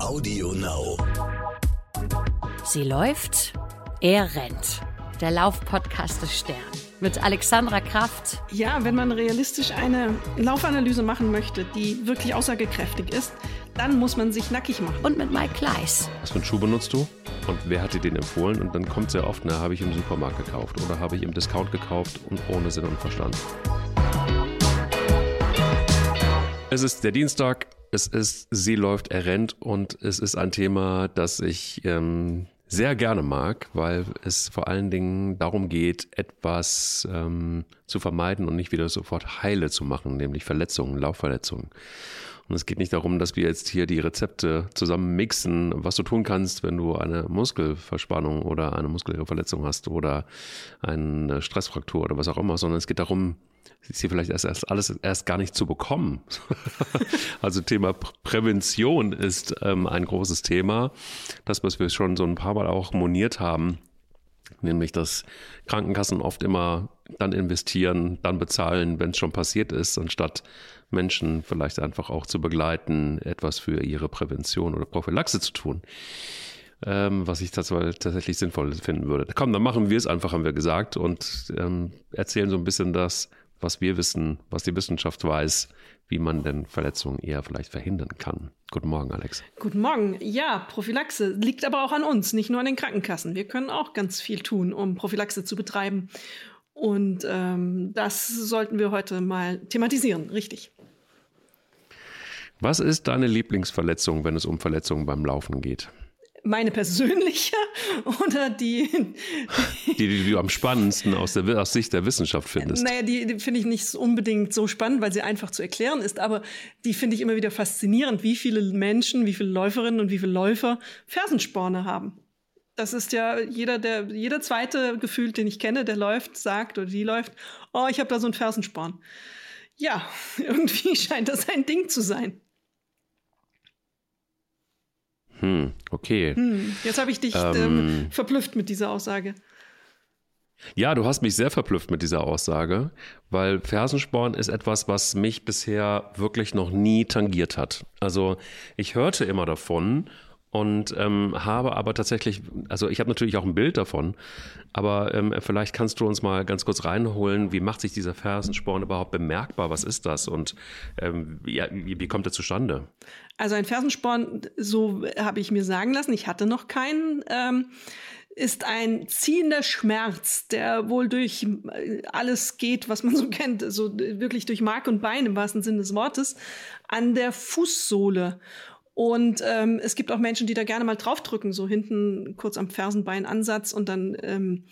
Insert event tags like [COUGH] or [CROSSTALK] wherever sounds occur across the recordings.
Audio Now. Sie läuft, er rennt. Der Laufpodcast des Stern mit Alexandra Kraft. Ja, wenn man realistisch eine Laufanalyse machen möchte, die wirklich aussagekräftig ist, dann muss man sich nackig machen. Und mit Mike Kleiss. Was für einen Schuh benutzt du? Und wer hat dir den empfohlen? Und dann kommt sehr oft, na, habe ich im Supermarkt gekauft oder habe ich im Discount gekauft und ohne Sinn und Verstand. Es ist der Dienstag, es ist Sie läuft, er rennt und es ist ein Thema, das ich ähm, sehr gerne mag, weil es vor allen Dingen darum geht, etwas ähm, zu vermeiden und nicht wieder sofort heile zu machen, nämlich Verletzungen, Laufverletzungen. Und es geht nicht darum, dass wir jetzt hier die Rezepte zusammen mixen, was du tun kannst, wenn du eine Muskelverspannung oder eine muskuläre Verletzung hast oder eine Stressfraktur oder was auch immer, sondern es geht darum, hier vielleicht erst, erst alles erst gar nicht zu bekommen. [LAUGHS] also Thema Prävention ist ähm, ein großes Thema. Das, was wir schon so ein paar Mal auch moniert haben, nämlich dass Krankenkassen oft immer dann investieren, dann bezahlen, wenn es schon passiert ist, anstatt Menschen vielleicht einfach auch zu begleiten, etwas für ihre Prävention oder Prophylaxe zu tun. Ähm, was ich tatsächlich sinnvoll finden würde. Komm, dann machen wir es einfach, haben wir gesagt, und ähm, erzählen so ein bisschen das, was wir wissen, was die Wissenschaft weiß, wie man denn Verletzungen eher vielleicht verhindern kann. Guten Morgen, Alex. Guten Morgen. Ja, Prophylaxe liegt aber auch an uns, nicht nur an den Krankenkassen. Wir können auch ganz viel tun, um Prophylaxe zu betreiben. Und ähm, das sollten wir heute mal thematisieren, richtig. Was ist deine Lieblingsverletzung, wenn es um Verletzungen beim Laufen geht? meine persönliche [LAUGHS] oder die, die, die du am spannendsten aus, der, aus Sicht der Wissenschaft findest? Naja, die, die finde ich nicht unbedingt so spannend, weil sie einfach zu erklären ist, aber die finde ich immer wieder faszinierend, wie viele Menschen, wie viele Läuferinnen und wie viele Läufer Fersensporne haben. Das ist ja jeder, der, jeder zweite gefühlt, den ich kenne, der läuft, sagt oder die läuft, oh, ich habe da so einen Fersensporn. Ja, [LAUGHS] irgendwie scheint das ein Ding zu sein. Hm, okay. Hm, jetzt habe ich dich ähm, ähm, verblüfft mit dieser Aussage. Ja, du hast mich sehr verblüfft mit dieser Aussage, weil Fersensporn ist etwas, was mich bisher wirklich noch nie tangiert hat. Also ich hörte immer davon und ähm, habe aber tatsächlich, also ich habe natürlich auch ein Bild davon, aber ähm, vielleicht kannst du uns mal ganz kurz reinholen, wie macht sich dieser Fersensporn überhaupt bemerkbar? Was ist das und ähm, wie, wie kommt er zustande? Also ein Fersensporn, so habe ich mir sagen lassen, ich hatte noch keinen. Ähm, ist ein ziehender Schmerz, der wohl durch äh, alles geht, was man so [LAUGHS] kennt, so wirklich durch Mark und Bein im wahrsten Sinne des Wortes, an der Fußsohle. Und ähm, es gibt auch Menschen, die da gerne mal draufdrücken, so hinten kurz am Fersenbeinansatz und dann ähm,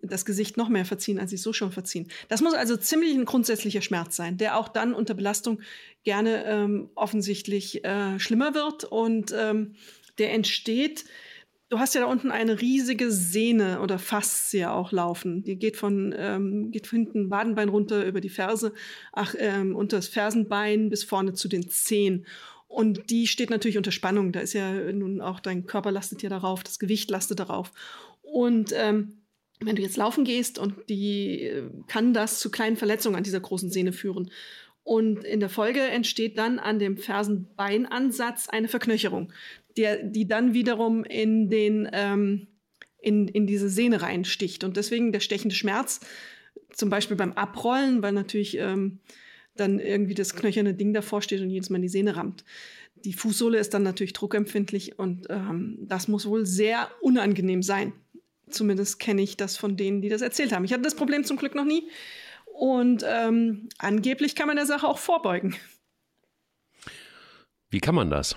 das Gesicht noch mehr verziehen, als sie es so schon verziehen. Das muss also ziemlich ein grundsätzlicher Schmerz sein, der auch dann unter Belastung gerne ähm, offensichtlich äh, schlimmer wird und ähm, der entsteht. Du hast ja da unten eine riesige Sehne oder Faszie auch laufen. Die geht von, ähm, geht von hinten Wadenbein runter über die Ferse, ach, ähm, unter das Fersenbein bis vorne zu den Zehen. Und die steht natürlich unter Spannung. Da ist ja nun auch dein Körper lastet ja darauf, das Gewicht lastet darauf. Und ähm, wenn du jetzt laufen gehst und die äh, kann das zu kleinen Verletzungen an dieser großen Sehne führen. Und in der Folge entsteht dann an dem Fersenbeinansatz eine Verknöcherung, der, die dann wiederum in, den, ähm, in, in diese Sehne reinsticht. Und deswegen der stechende Schmerz, zum Beispiel beim Abrollen, weil natürlich ähm, dann irgendwie das knöcherne Ding davor steht und jedes Mal in die Sehne rammt. Die Fußsohle ist dann natürlich druckempfindlich und ähm, das muss wohl sehr unangenehm sein. Zumindest kenne ich das von denen, die das erzählt haben. Ich hatte das Problem zum Glück noch nie. Und ähm, angeblich kann man der Sache auch vorbeugen. Wie kann man das?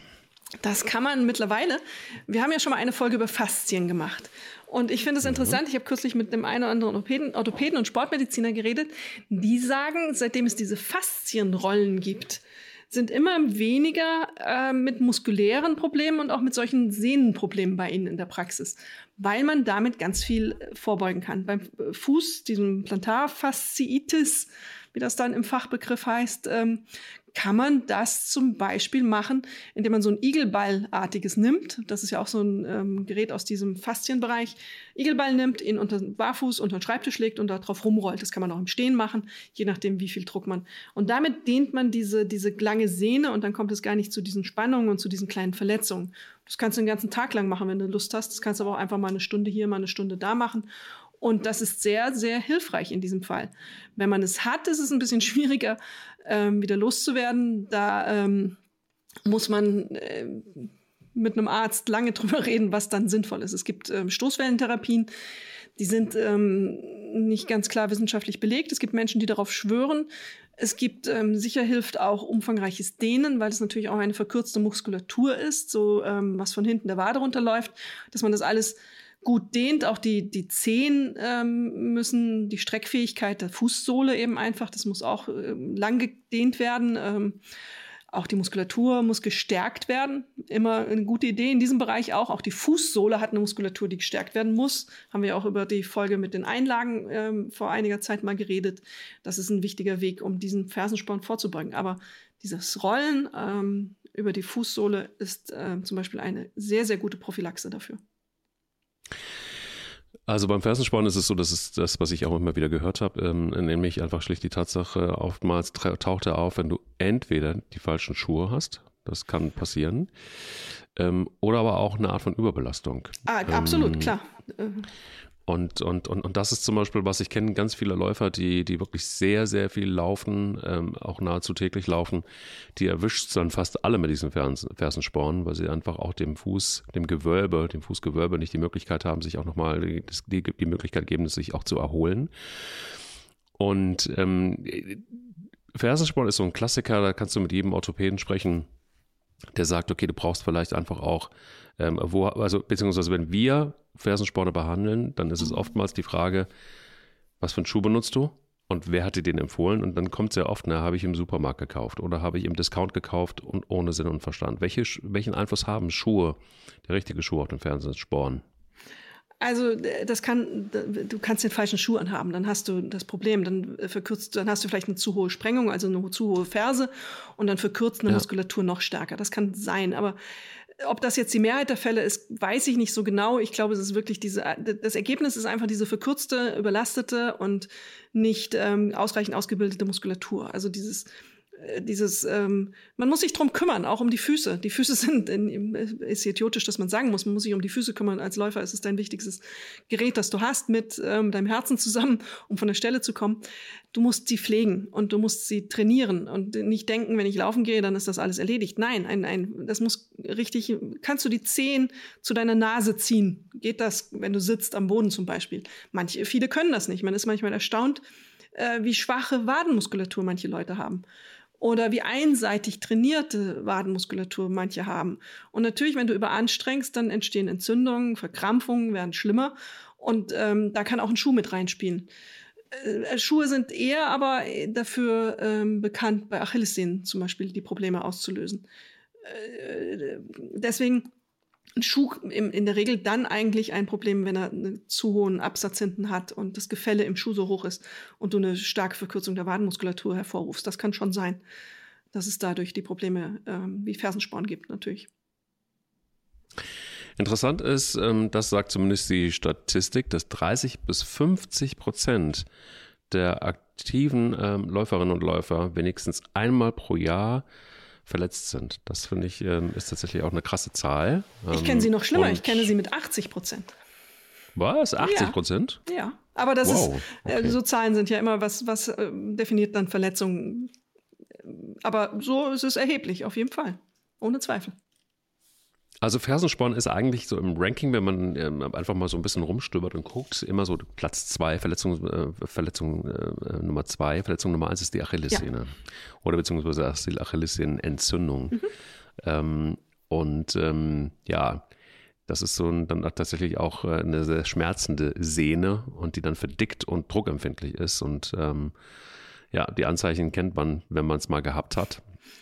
Das kann man mittlerweile. Wir haben ja schon mal eine Folge über Faszien gemacht. Und ich finde es mhm. interessant, ich habe kürzlich mit dem einen oder anderen Orthopäden, Orthopäden und Sportmediziner geredet, die sagen, seitdem es diese Faszienrollen gibt, sind immer weniger äh, mit muskulären Problemen und auch mit solchen Sehnenproblemen bei ihnen in der Praxis, weil man damit ganz viel äh, vorbeugen kann. Beim Fuß, diesem Plantarfasziitis, wie das dann im Fachbegriff heißt, ähm, kann man das zum Beispiel machen, indem man so ein Igelballartiges nimmt. Das ist ja auch so ein ähm, Gerät aus diesem Faszienbereich. Igelball nimmt, ihn unter den Barfuß unter den Schreibtisch legt und darauf rumrollt. Das kann man auch im Stehen machen, je nachdem, wie viel Druck man. Und damit dehnt man diese, diese lange Sehne und dann kommt es gar nicht zu diesen Spannungen und zu diesen kleinen Verletzungen. Das kannst du den ganzen Tag lang machen, wenn du Lust hast. Das kannst du aber auch einfach mal eine Stunde hier, mal eine Stunde da machen. Und das ist sehr, sehr hilfreich in diesem Fall. Wenn man es hat, ist es ein bisschen [LAUGHS] schwieriger, ähm, wieder loszuwerden. Da ähm, muss man äh, mit einem Arzt lange [LAUGHS] drüber reden, was dann sinnvoll ist. Es gibt ähm, Stoßwellentherapien, die sind ähm, nicht ganz klar wissenschaftlich belegt. Es gibt Menschen, die darauf schwören. Es gibt ähm, sicher hilft auch umfangreiches Dehnen, weil es natürlich auch eine verkürzte Muskulatur ist, so ähm, was von hinten der Wade runterläuft, dass man das alles gut dehnt. Auch die, die Zehen ähm, müssen, die Streckfähigkeit der Fußsohle eben einfach, das muss auch ähm, lang gedehnt werden. Ähm, auch die Muskulatur muss gestärkt werden. Immer eine gute Idee in diesem Bereich auch. Auch die Fußsohle hat eine Muskulatur, die gestärkt werden muss. Haben wir auch über die Folge mit den Einlagen ähm, vor einiger Zeit mal geredet. Das ist ein wichtiger Weg, um diesen Fersensporn vorzubeugen. Aber dieses Rollen ähm, über die Fußsohle ist äh, zum Beispiel eine sehr, sehr gute Prophylaxe dafür. Also beim Fersensporn ist es so, dass es das, was ich auch immer wieder gehört habe, ähm, nämlich einfach schlicht die Tatsache, oftmals taucht er auf, wenn du entweder die falschen Schuhe hast, das kann passieren, ähm, oder aber auch eine Art von Überbelastung. Ah, absolut, ähm, klar. Und, und, und, und das ist zum Beispiel, was ich kenne, ganz viele Läufer, die, die wirklich sehr, sehr viel laufen, ähm, auch nahezu täglich laufen, die erwischt dann fast alle mit diesen Fersensporen, weil sie einfach auch dem Fuß, dem Gewölbe, dem Fußgewölbe nicht die Möglichkeit haben, sich auch nochmal die, die, Möglichkeit geben, sich auch zu erholen. Und ähm, Fersensporn ist so ein Klassiker, da kannst du mit jedem Orthopäden sprechen, der sagt, okay, du brauchst vielleicht einfach auch ähm, wo, also beziehungsweise wenn wir Fersensporne behandeln, dann ist es oftmals die Frage, was für einen Schuh benutzt du und wer hat dir den empfohlen? Und dann kommt sehr oft, na, habe ich im Supermarkt gekauft oder habe ich im Discount gekauft und ohne Sinn und Verstand. Welche, welchen Einfluss haben Schuhe, der richtige Schuh auf den Fersensporn? Also das kann, du kannst den falschen Schuh anhaben, dann hast du das Problem, dann verkürzt, dann hast du vielleicht eine zu hohe Sprengung, also eine zu hohe Ferse und dann verkürzt eine ja. Muskulatur noch stärker. Das kann sein, aber ob das jetzt die Mehrheit der Fälle ist, weiß ich nicht so genau. Ich glaube, es ist wirklich diese, das Ergebnis ist einfach diese verkürzte, überlastete und nicht ähm, ausreichend ausgebildete Muskulatur. Also dieses, äh, dieses, ähm, man muss sich drum kümmern, auch um die Füße. Die Füße [LAUGHS] sind, in, ist idiotisch, dass man sagen muss, man muss sich um die Füße kümmern. Als Läufer ist es dein wichtigstes Gerät, das du hast, mit ähm, deinem Herzen zusammen, um von der Stelle zu kommen. Du musst sie pflegen und du musst sie trainieren und nicht denken, wenn ich laufen gehe, dann ist das alles erledigt. Nein, ein, ein, das muss richtig, kannst du die Zehen zu deiner Nase ziehen? Geht das, wenn du sitzt am Boden zum Beispiel? Manche, viele können das nicht. Man ist manchmal erstaunt, äh, wie schwache Wadenmuskulatur manche Leute haben oder wie einseitig trainierte Wadenmuskulatur manche haben. Und natürlich, wenn du überanstrengst, dann entstehen Entzündungen, Verkrampfungen werden schlimmer und ähm, da kann auch ein Schuh mit reinspielen. Äh, Schuhe sind eher aber dafür ähm, bekannt, bei Achillessehnen zum Beispiel die Probleme auszulösen. Äh, deswegen ein Schuh in der Regel dann eigentlich ein Problem, wenn er einen zu hohen Absatz hinten hat und das Gefälle im Schuh so hoch ist und du eine starke Verkürzung der Wadenmuskulatur hervorrufst. Das kann schon sein, dass es dadurch die Probleme ähm, wie Fersensporn gibt, natürlich. Interessant ist, ähm, das sagt zumindest die Statistik, dass 30 bis 50 Prozent der aktiven ähm, Läuferinnen und Läufer wenigstens einmal pro Jahr verletzt sind. Das finde ich ähm, ist tatsächlich auch eine krasse Zahl. ich kenne sie noch schlimmer. Ich kenne sie mit 80 Prozent. Was? 80 Prozent? Ja. ja. aber das wow. ist, äh, okay. so Zahlen sind ja immer, was, was äh, definiert dann Verletzungen. Aber so ist es erheblich, auf jeden Fall. Ohne Zweifel. Also Fersensporn ist eigentlich so im Ranking, wenn man ähm, einfach mal so ein bisschen rumstöbert und guckt, immer so Platz zwei, Verletzung, äh, Verletzung äh, Nummer zwei, Verletzung Nummer eins ist die Achillessehne. Ja. Oder beziehungsweise die Achillessehnenentzündung. Mhm. Ähm, und ähm, ja, das ist so ein, dann tatsächlich auch äh, eine sehr schmerzende Sehne und die dann verdickt und druckempfindlich ist. Und ähm, ja, die Anzeichen kennt man, wenn man es mal gehabt hat.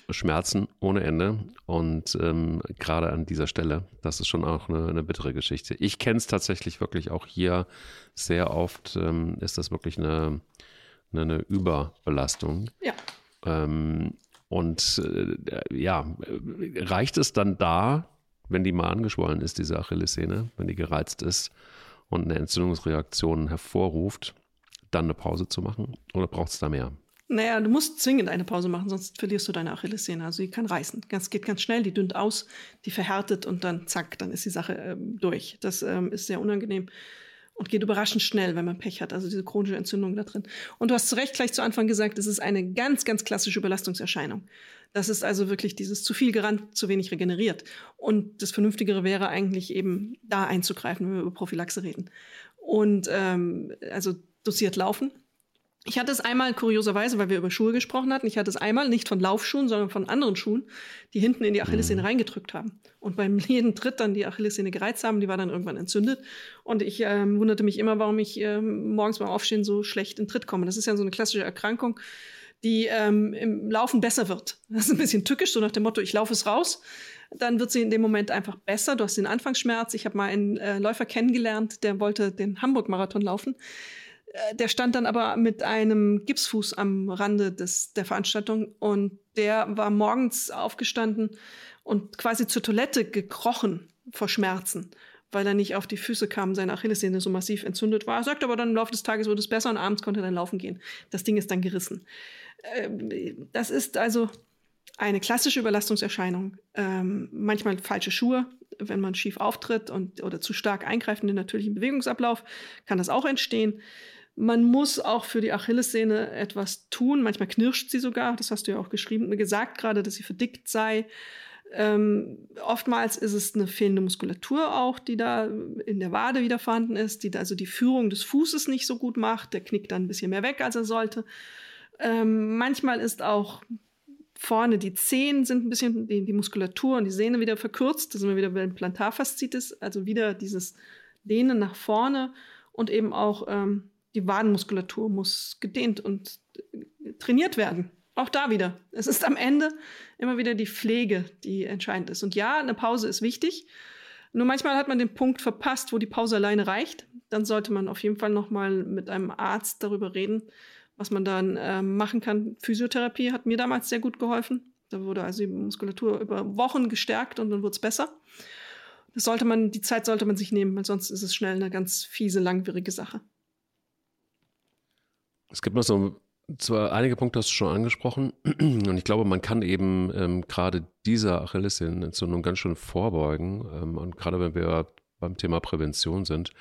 Schmerzen ohne Ende. Und ähm, gerade an dieser Stelle, das ist schon auch eine, eine bittere Geschichte. Ich kenne es tatsächlich wirklich auch hier sehr oft, ähm, ist das wirklich eine, eine, eine Überbelastung. Ja. Ähm, Und äh, ja, reicht es dann da, wenn die mal angeschwollen ist, diese Achillessehne, wenn die gereizt ist und eine Entzündungsreaktion hervorruft, dann eine Pause zu machen? Oder braucht es da mehr? Naja, du musst zwingend eine Pause machen, sonst verlierst du deine Achillessehne. Also die kann reißen. Das geht ganz schnell, die dünnt aus, die verhärtet und dann zack, dann ist die Sache ähm, durch. Das ähm, ist sehr unangenehm und geht überraschend schnell, wenn man Pech hat. Also diese chronische Entzündung da drin. Und du hast zu Recht gleich zu Anfang gesagt, es ist eine ganz, ganz klassische Überlastungserscheinung. Das ist also wirklich dieses zu viel gerannt, zu wenig regeneriert. Und das Vernünftigere wäre eigentlich eben da einzugreifen, wenn wir über Prophylaxe reden. Und ähm, also dosiert laufen, ich hatte es einmal kurioserweise, weil wir über Schuhe gesprochen hatten, ich hatte es einmal nicht von Laufschuhen, sondern von anderen Schuhen, die hinten in die Achillessehne mhm. reingedrückt haben. Und beim jeden Tritt dann die Achillessehne gereizt haben, die war dann irgendwann entzündet. Und ich ähm, wunderte mich immer, warum ich ähm, morgens beim Aufstehen so schlecht in Tritt komme. Das ist ja so eine klassische Erkrankung, die ähm, im Laufen besser wird. Das ist ein bisschen tückisch, so nach dem Motto, ich laufe es raus. Dann wird sie in dem Moment einfach besser. Du hast den Anfangsschmerz. Ich habe mal einen äh, Läufer kennengelernt, der wollte den Hamburg-Marathon laufen. Äh, der stand dann aber mit einem Gipsfuß am Rande des, der Veranstaltung und der war morgens aufgestanden und quasi zur Toilette gekrochen vor Schmerzen, weil er nicht auf die Füße kam, seine Achillessehne so massiv entzündet war. Er sagt aber dann im Laufe des Tages wurde es besser und abends konnte er dann laufen gehen. Das Ding ist dann gerissen. Ähm, das ist also eine klassische Überlastungserscheinung. Ähm, manchmal falsche Schuhe, wenn man schief auftritt und, oder zu stark eingreift in den natürlichen Bewegungsablauf, kann das auch entstehen. Man muss auch für die Achillessehne etwas tun. Manchmal knirscht sie sogar. Das hast du ja auch geschrieben, gesagt gerade, dass sie verdickt sei. Ähm, oftmals ist es eine fehlende Muskulatur auch, die da in der Wade wieder vorhanden ist, die also die Führung des Fußes nicht so gut macht. Der knickt dann ein bisschen mehr weg, als er sollte. Ähm, manchmal ist auch vorne die Zehen sind ein bisschen, die, die Muskulatur und die Sehne wieder verkürzt. Da sind wir wieder bei Plantarfaszitis, also wieder dieses Dehnen nach vorne und eben auch ähm, die Wadenmuskulatur muss gedehnt und äh, trainiert werden. Auch da wieder. Es ist am Ende immer wieder die Pflege, die entscheidend ist. Und ja, eine Pause ist wichtig. Nur manchmal hat man den Punkt verpasst, wo die Pause alleine reicht. Dann sollte man auf jeden Fall noch mal mit einem Arzt darüber reden, was man dann äh, machen kann. Physiotherapie hat mir damals sehr gut geholfen. Da wurde also die Muskulatur über Wochen gestärkt und dann wurde es besser. Das sollte man, die Zeit sollte man sich nehmen, weil sonst ist es schnell eine ganz fiese, langwierige Sache. Es gibt noch so zwar einige Punkte hast du schon angesprochen. [CLEARS THROAT] Und ich glaube, man kann eben ähm, gerade dieser Achillessehnenentzündung ganz schön vorbeugen. Ähm, und gerade wenn wir beim Thema Prävention sind.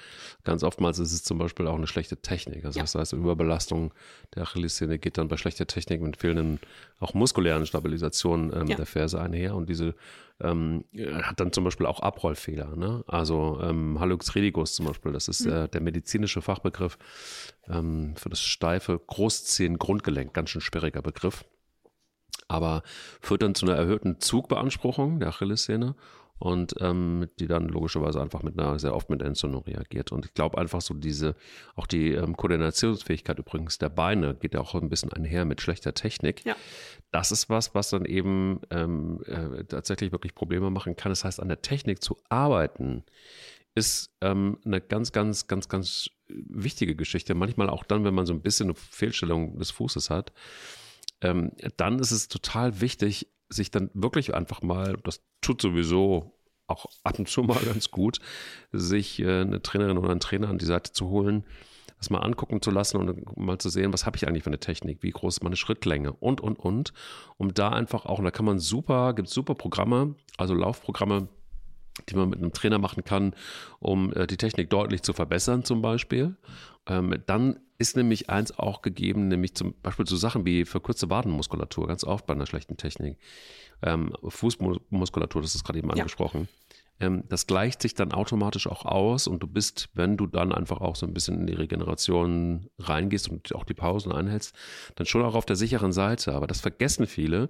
Ganz oftmals ist es zum Beispiel auch eine schlechte Technik. Also ja. das heißt, Überbelastung der Achillessehne geht dann bei schlechter Technik mit fehlenden, auch muskulären Stabilisationen ähm, ja. der Ferse einher. Und diese ähm, hat dann zum Beispiel auch Abrollfehler. Ne? Also ähm, Hallux redigus zum Beispiel, das ist mhm. äh, der medizinische Fachbegriff ähm, für das steife Großzehen-Grundgelenk. Ganz schön sperriger Begriff. Aber führt dann zu einer erhöhten Zugbeanspruchung der Achillessehne und ähm, die dann logischerweise einfach mit einer sehr oft mit Entzündung reagiert. Und ich glaube einfach so diese, auch die ähm, Koordinationsfähigkeit übrigens der Beine geht ja auch ein bisschen einher mit schlechter Technik. Ja. Das ist was, was dann eben ähm, äh, tatsächlich wirklich Probleme machen kann. Das heißt, an der Technik zu arbeiten, ist ähm, eine ganz, ganz, ganz, ganz wichtige Geschichte. Manchmal auch dann, wenn man so ein bisschen eine Fehlstellung des Fußes hat, ähm, dann ist es total wichtig, sich dann wirklich einfach mal, das tut sowieso auch ab und zu mal [LAUGHS] ganz gut, sich äh, eine Trainerin oder einen Trainer an die Seite zu holen, das mal angucken zu lassen und mal zu sehen, was habe ich eigentlich für eine Technik, wie groß ist meine Schrittlänge und, und, und. Um da einfach auch, und da kann man super, gibt es super Programme, also Laufprogramme, die man mit einem Trainer machen kann, um äh, die Technik deutlich zu verbessern zum Beispiel. Ähm, dann ist nämlich eins auch gegeben, nämlich zum Beispiel so Sachen wie verkürzte Wadenmuskulatur, ganz oft bei einer schlechten Technik. Ähm, Fußmuskulatur, das ist gerade eben ja. angesprochen. Ähm, das gleicht sich dann automatisch auch aus und du bist, wenn du dann einfach auch so ein bisschen in die Regeneration reingehst und auch die Pausen einhältst, dann schon auch auf der sicheren Seite. Aber das vergessen viele,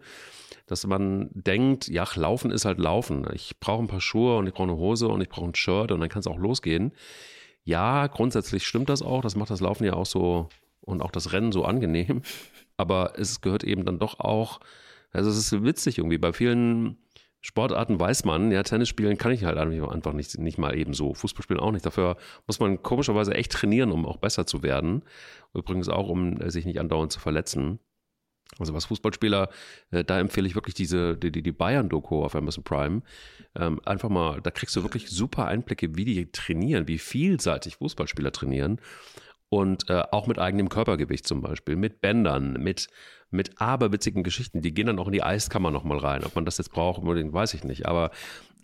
dass man denkt, ja, Laufen ist halt Laufen. Ich brauche ein paar Schuhe und ich brauche eine Hose und ich brauche ein Shirt und dann kann es auch losgehen. Ja, grundsätzlich stimmt das auch. Das macht das Laufen ja auch so und auch das Rennen so angenehm. Aber es gehört eben dann doch auch, also es ist witzig irgendwie. Bei vielen Sportarten weiß man, ja, Tennis spielen kann ich halt einfach nicht, nicht mal eben so. Fußball spielen auch nicht. Dafür muss man komischerweise echt trainieren, um auch besser zu werden. Übrigens auch, um sich nicht andauernd zu verletzen. Also was Fußballspieler, äh, da empfehle ich wirklich diese, die, die Bayern-Doku auf Amazon Prime. Ähm, einfach mal, da kriegst du wirklich super Einblicke, wie die trainieren, wie vielseitig Fußballspieler trainieren. Und äh, auch mit eigenem Körpergewicht zum Beispiel, mit Bändern, mit, mit aberwitzigen Geschichten. Die gehen dann auch in die Eiskammer nochmal rein. Ob man das jetzt braucht, unbedingt weiß ich nicht. Aber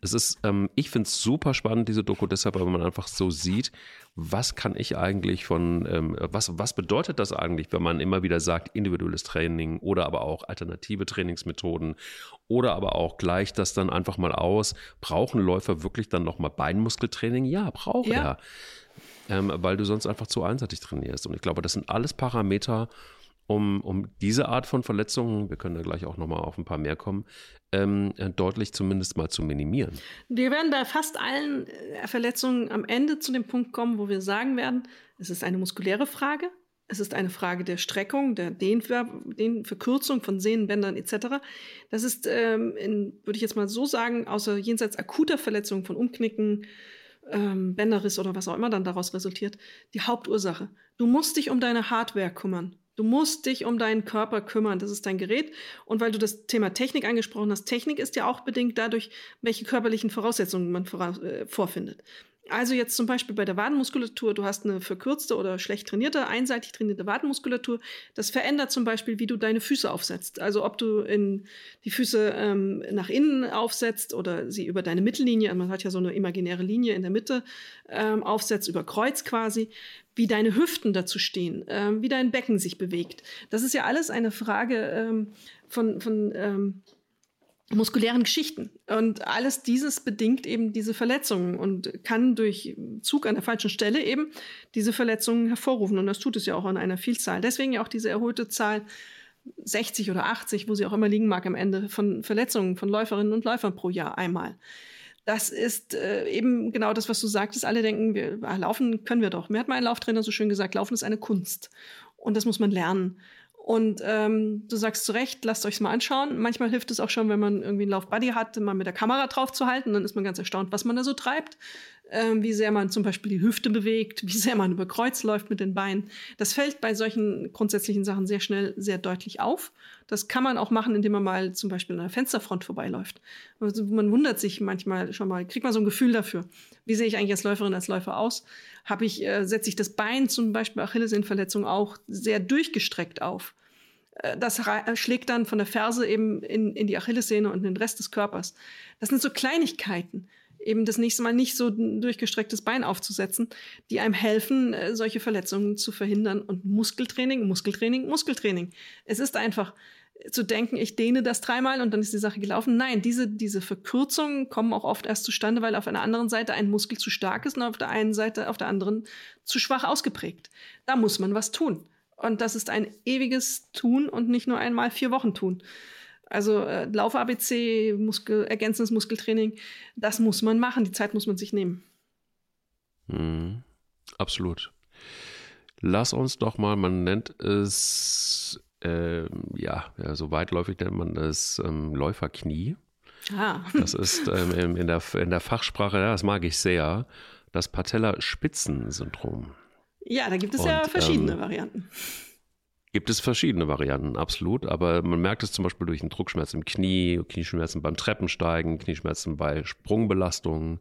es ist, ähm, ich finde es super spannend, diese Doku, deshalb, weil man einfach so sieht, was kann ich eigentlich von, ähm, was, was bedeutet das eigentlich, wenn man immer wieder sagt, individuelles Training oder aber auch alternative Trainingsmethoden oder aber auch gleicht das dann einfach mal aus, brauchen Läufer wirklich dann nochmal Beinmuskeltraining? Ja, braucht ja. er. Ähm, weil du sonst einfach zu einseitig trainierst. Und ich glaube, das sind alles Parameter, um, um diese Art von Verletzungen, wir können da gleich auch nochmal auf ein paar mehr kommen, ähm, äh, deutlich zumindest mal zu minimieren. Wir werden bei fast allen äh, Verletzungen am Ende zu dem Punkt kommen, wo wir sagen werden, es ist eine muskuläre Frage, es ist eine Frage der Streckung, der Dehnver Verkürzung von Sehnenbändern etc. Das ist, ähm, würde ich jetzt mal so sagen, außer jenseits akuter Verletzungen von Umknicken, ähm, Bänderriss oder was auch immer dann daraus resultiert, die Hauptursache. Du musst dich um deine Hardware kümmern. Du musst dich um deinen Körper kümmern. Das ist dein Gerät. Und weil du das Thema Technik angesprochen hast, Technik ist ja auch bedingt dadurch, welche körperlichen Voraussetzungen man äh, vorfindet. Also jetzt zum Beispiel bei der Wadenmuskulatur, du hast eine verkürzte oder schlecht trainierte, einseitig trainierte Wadenmuskulatur. Das verändert zum Beispiel, wie du deine Füße aufsetzt. Also ob du in die Füße ähm, nach innen aufsetzt oder sie über deine Mittellinie, man hat ja so eine imaginäre Linie in der Mitte, ähm, aufsetzt, über Kreuz quasi, wie deine Hüften dazu stehen, ähm, wie dein Becken sich bewegt. Das ist ja alles eine Frage ähm, von, von ähm, muskulären Geschichten. Und alles dieses bedingt eben diese Verletzungen und kann durch Zug an der falschen Stelle eben diese Verletzungen hervorrufen. Und das tut es ja auch an einer Vielzahl. Deswegen ja auch diese erhöhte Zahl 60 oder 80, wo sie auch immer liegen mag am Ende von Verletzungen von Läuferinnen und Läufern pro Jahr einmal. Das ist äh, eben genau das, was du sagtest. Alle denken, wir, ah, laufen können wir doch. Mir hat mein Lauftrainer so schön gesagt, Laufen ist eine Kunst. Und das muss man lernen. Und ähm, du sagst zu Recht, lasst euch mal anschauen. Manchmal hilft es auch schon, wenn man irgendwie einen Laufbuddy hat, mal mit der Kamera drauf zu halten. Dann ist man ganz erstaunt, was man da so treibt. Ähm, wie sehr man zum Beispiel die Hüfte bewegt, wie sehr man über Kreuz läuft mit den Beinen. Das fällt bei solchen grundsätzlichen Sachen sehr schnell sehr deutlich auf. Das kann man auch machen, indem man mal zum Beispiel an der Fensterfront vorbeiläuft. Also man wundert sich manchmal schon mal, kriegt man so ein Gefühl dafür. Wie sehe ich eigentlich als Läuferin, als Läufer aus? Habe ich, äh, setze ich das Bein zum Beispiel Achillessehnenverletzung auch sehr durchgestreckt auf? Äh, das schlägt dann von der Ferse eben in, in die Achillessehne und den Rest des Körpers. Das sind so Kleinigkeiten eben das nächste Mal nicht so ein durchgestrecktes Bein aufzusetzen, die einem helfen, äh, solche Verletzungen zu verhindern. Und Muskeltraining, Muskeltraining, Muskeltraining. Es ist einfach zu denken, ich dehne das dreimal und dann ist die Sache gelaufen. Nein, diese, diese Verkürzungen kommen auch oft erst zustande, weil auf einer anderen Seite ein Muskel zu stark ist und auf der einen Seite, auf der anderen zu schwach ausgeprägt. Da muss man was tun. Und das ist ein ewiges Tun und nicht nur einmal vier Wochen tun. Also äh, Lauf-ABC, Muskel, ergänzendes Muskeltraining, das muss man machen, die Zeit muss man sich nehmen. Mhm. Absolut. Lass uns doch mal, man nennt es äh, ja, ja, so weitläufig nennt man das ähm, Läuferknie. Ah. Das ist ähm, in, der, in der Fachsprache, ja, das mag ich sehr, das Patella-Spitzensyndrom. Ja, da gibt es Und, ja verschiedene ähm, Varianten. Gibt es verschiedene Varianten, absolut. Aber man merkt es zum Beispiel durch einen Druckschmerz im Knie, Knieschmerzen beim Treppensteigen, Knieschmerzen bei Sprungbelastungen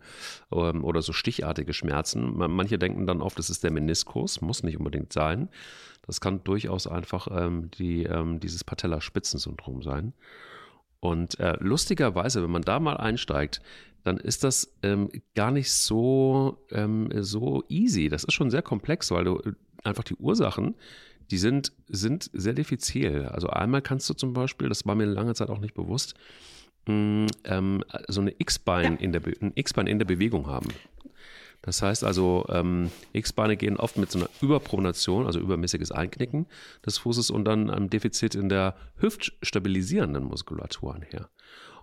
ähm, oder so stichartige Schmerzen. Manche denken dann oft, es ist der Meniskus, muss nicht unbedingt sein. Das kann durchaus einfach ähm, die, ähm, dieses Patella-Spitzensyndrom sein. Und äh, lustigerweise, wenn man da mal einsteigt, dann ist das ähm, gar nicht so, ähm, so easy. Das ist schon sehr komplex, weil du äh, einfach die Ursachen die sind, sind sehr diffizil. Also einmal kannst du zum Beispiel, das war mir lange Zeit auch nicht bewusst, mh, mm, ähm, so eine X-Bein ja. in, der ein X-Bein in der Bewegung haben. Das heißt also, ähm, X-Beine gehen oft mit so einer Überpronation, also übermäßiges Einknicken des Fußes und dann einem Defizit in der hüftstabilisierenden Muskulatur einher.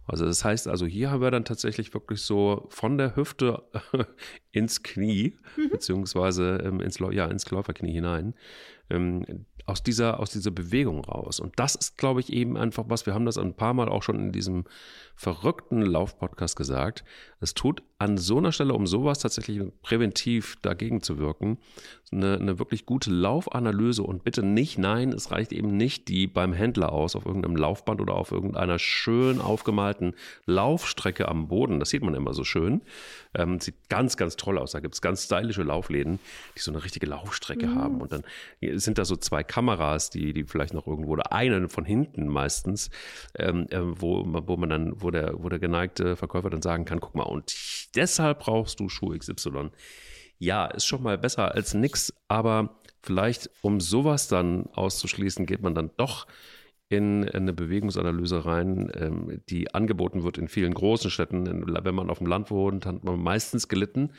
Also das heißt also, hier haben wir dann tatsächlich wirklich so von der Hüfte [LAUGHS] ins Knie, mhm. beziehungsweise ähm, ins, ja, ins Läuferknie hinein, ähm, aus dieser, aus dieser Bewegung raus. Und das ist, glaube ich, eben einfach was, wir haben das ein paar Mal auch schon in diesem verrückten Laufpodcast gesagt. Es tut an so einer Stelle, um sowas tatsächlich präventiv dagegen zu wirken, eine, eine wirklich gute Laufanalyse und bitte nicht, nein, es reicht eben nicht die beim Händler aus auf irgendeinem Laufband oder auf irgendeiner schön aufgemalten Laufstrecke am Boden. Das sieht man immer so schön. Ähm, sieht ganz, ganz toll aus. Da gibt es ganz stylische Laufläden, die so eine richtige Laufstrecke mhm. haben. Und dann sind da so zwei Kameras, die, die vielleicht noch irgendwo, oder eine von hinten meistens, ähm, äh, wo, wo man dann, wo der, wo der geneigte Verkäufer dann sagen kann, guck mal, und deshalb brauchst du Schuh XY. Ja, ist schon mal besser als nix, aber vielleicht, um sowas dann auszuschließen, geht man dann doch in eine Bewegungsanalyse rein, ähm, die angeboten wird in vielen großen Städten. Wenn man auf dem Land wohnt, hat man meistens gelitten.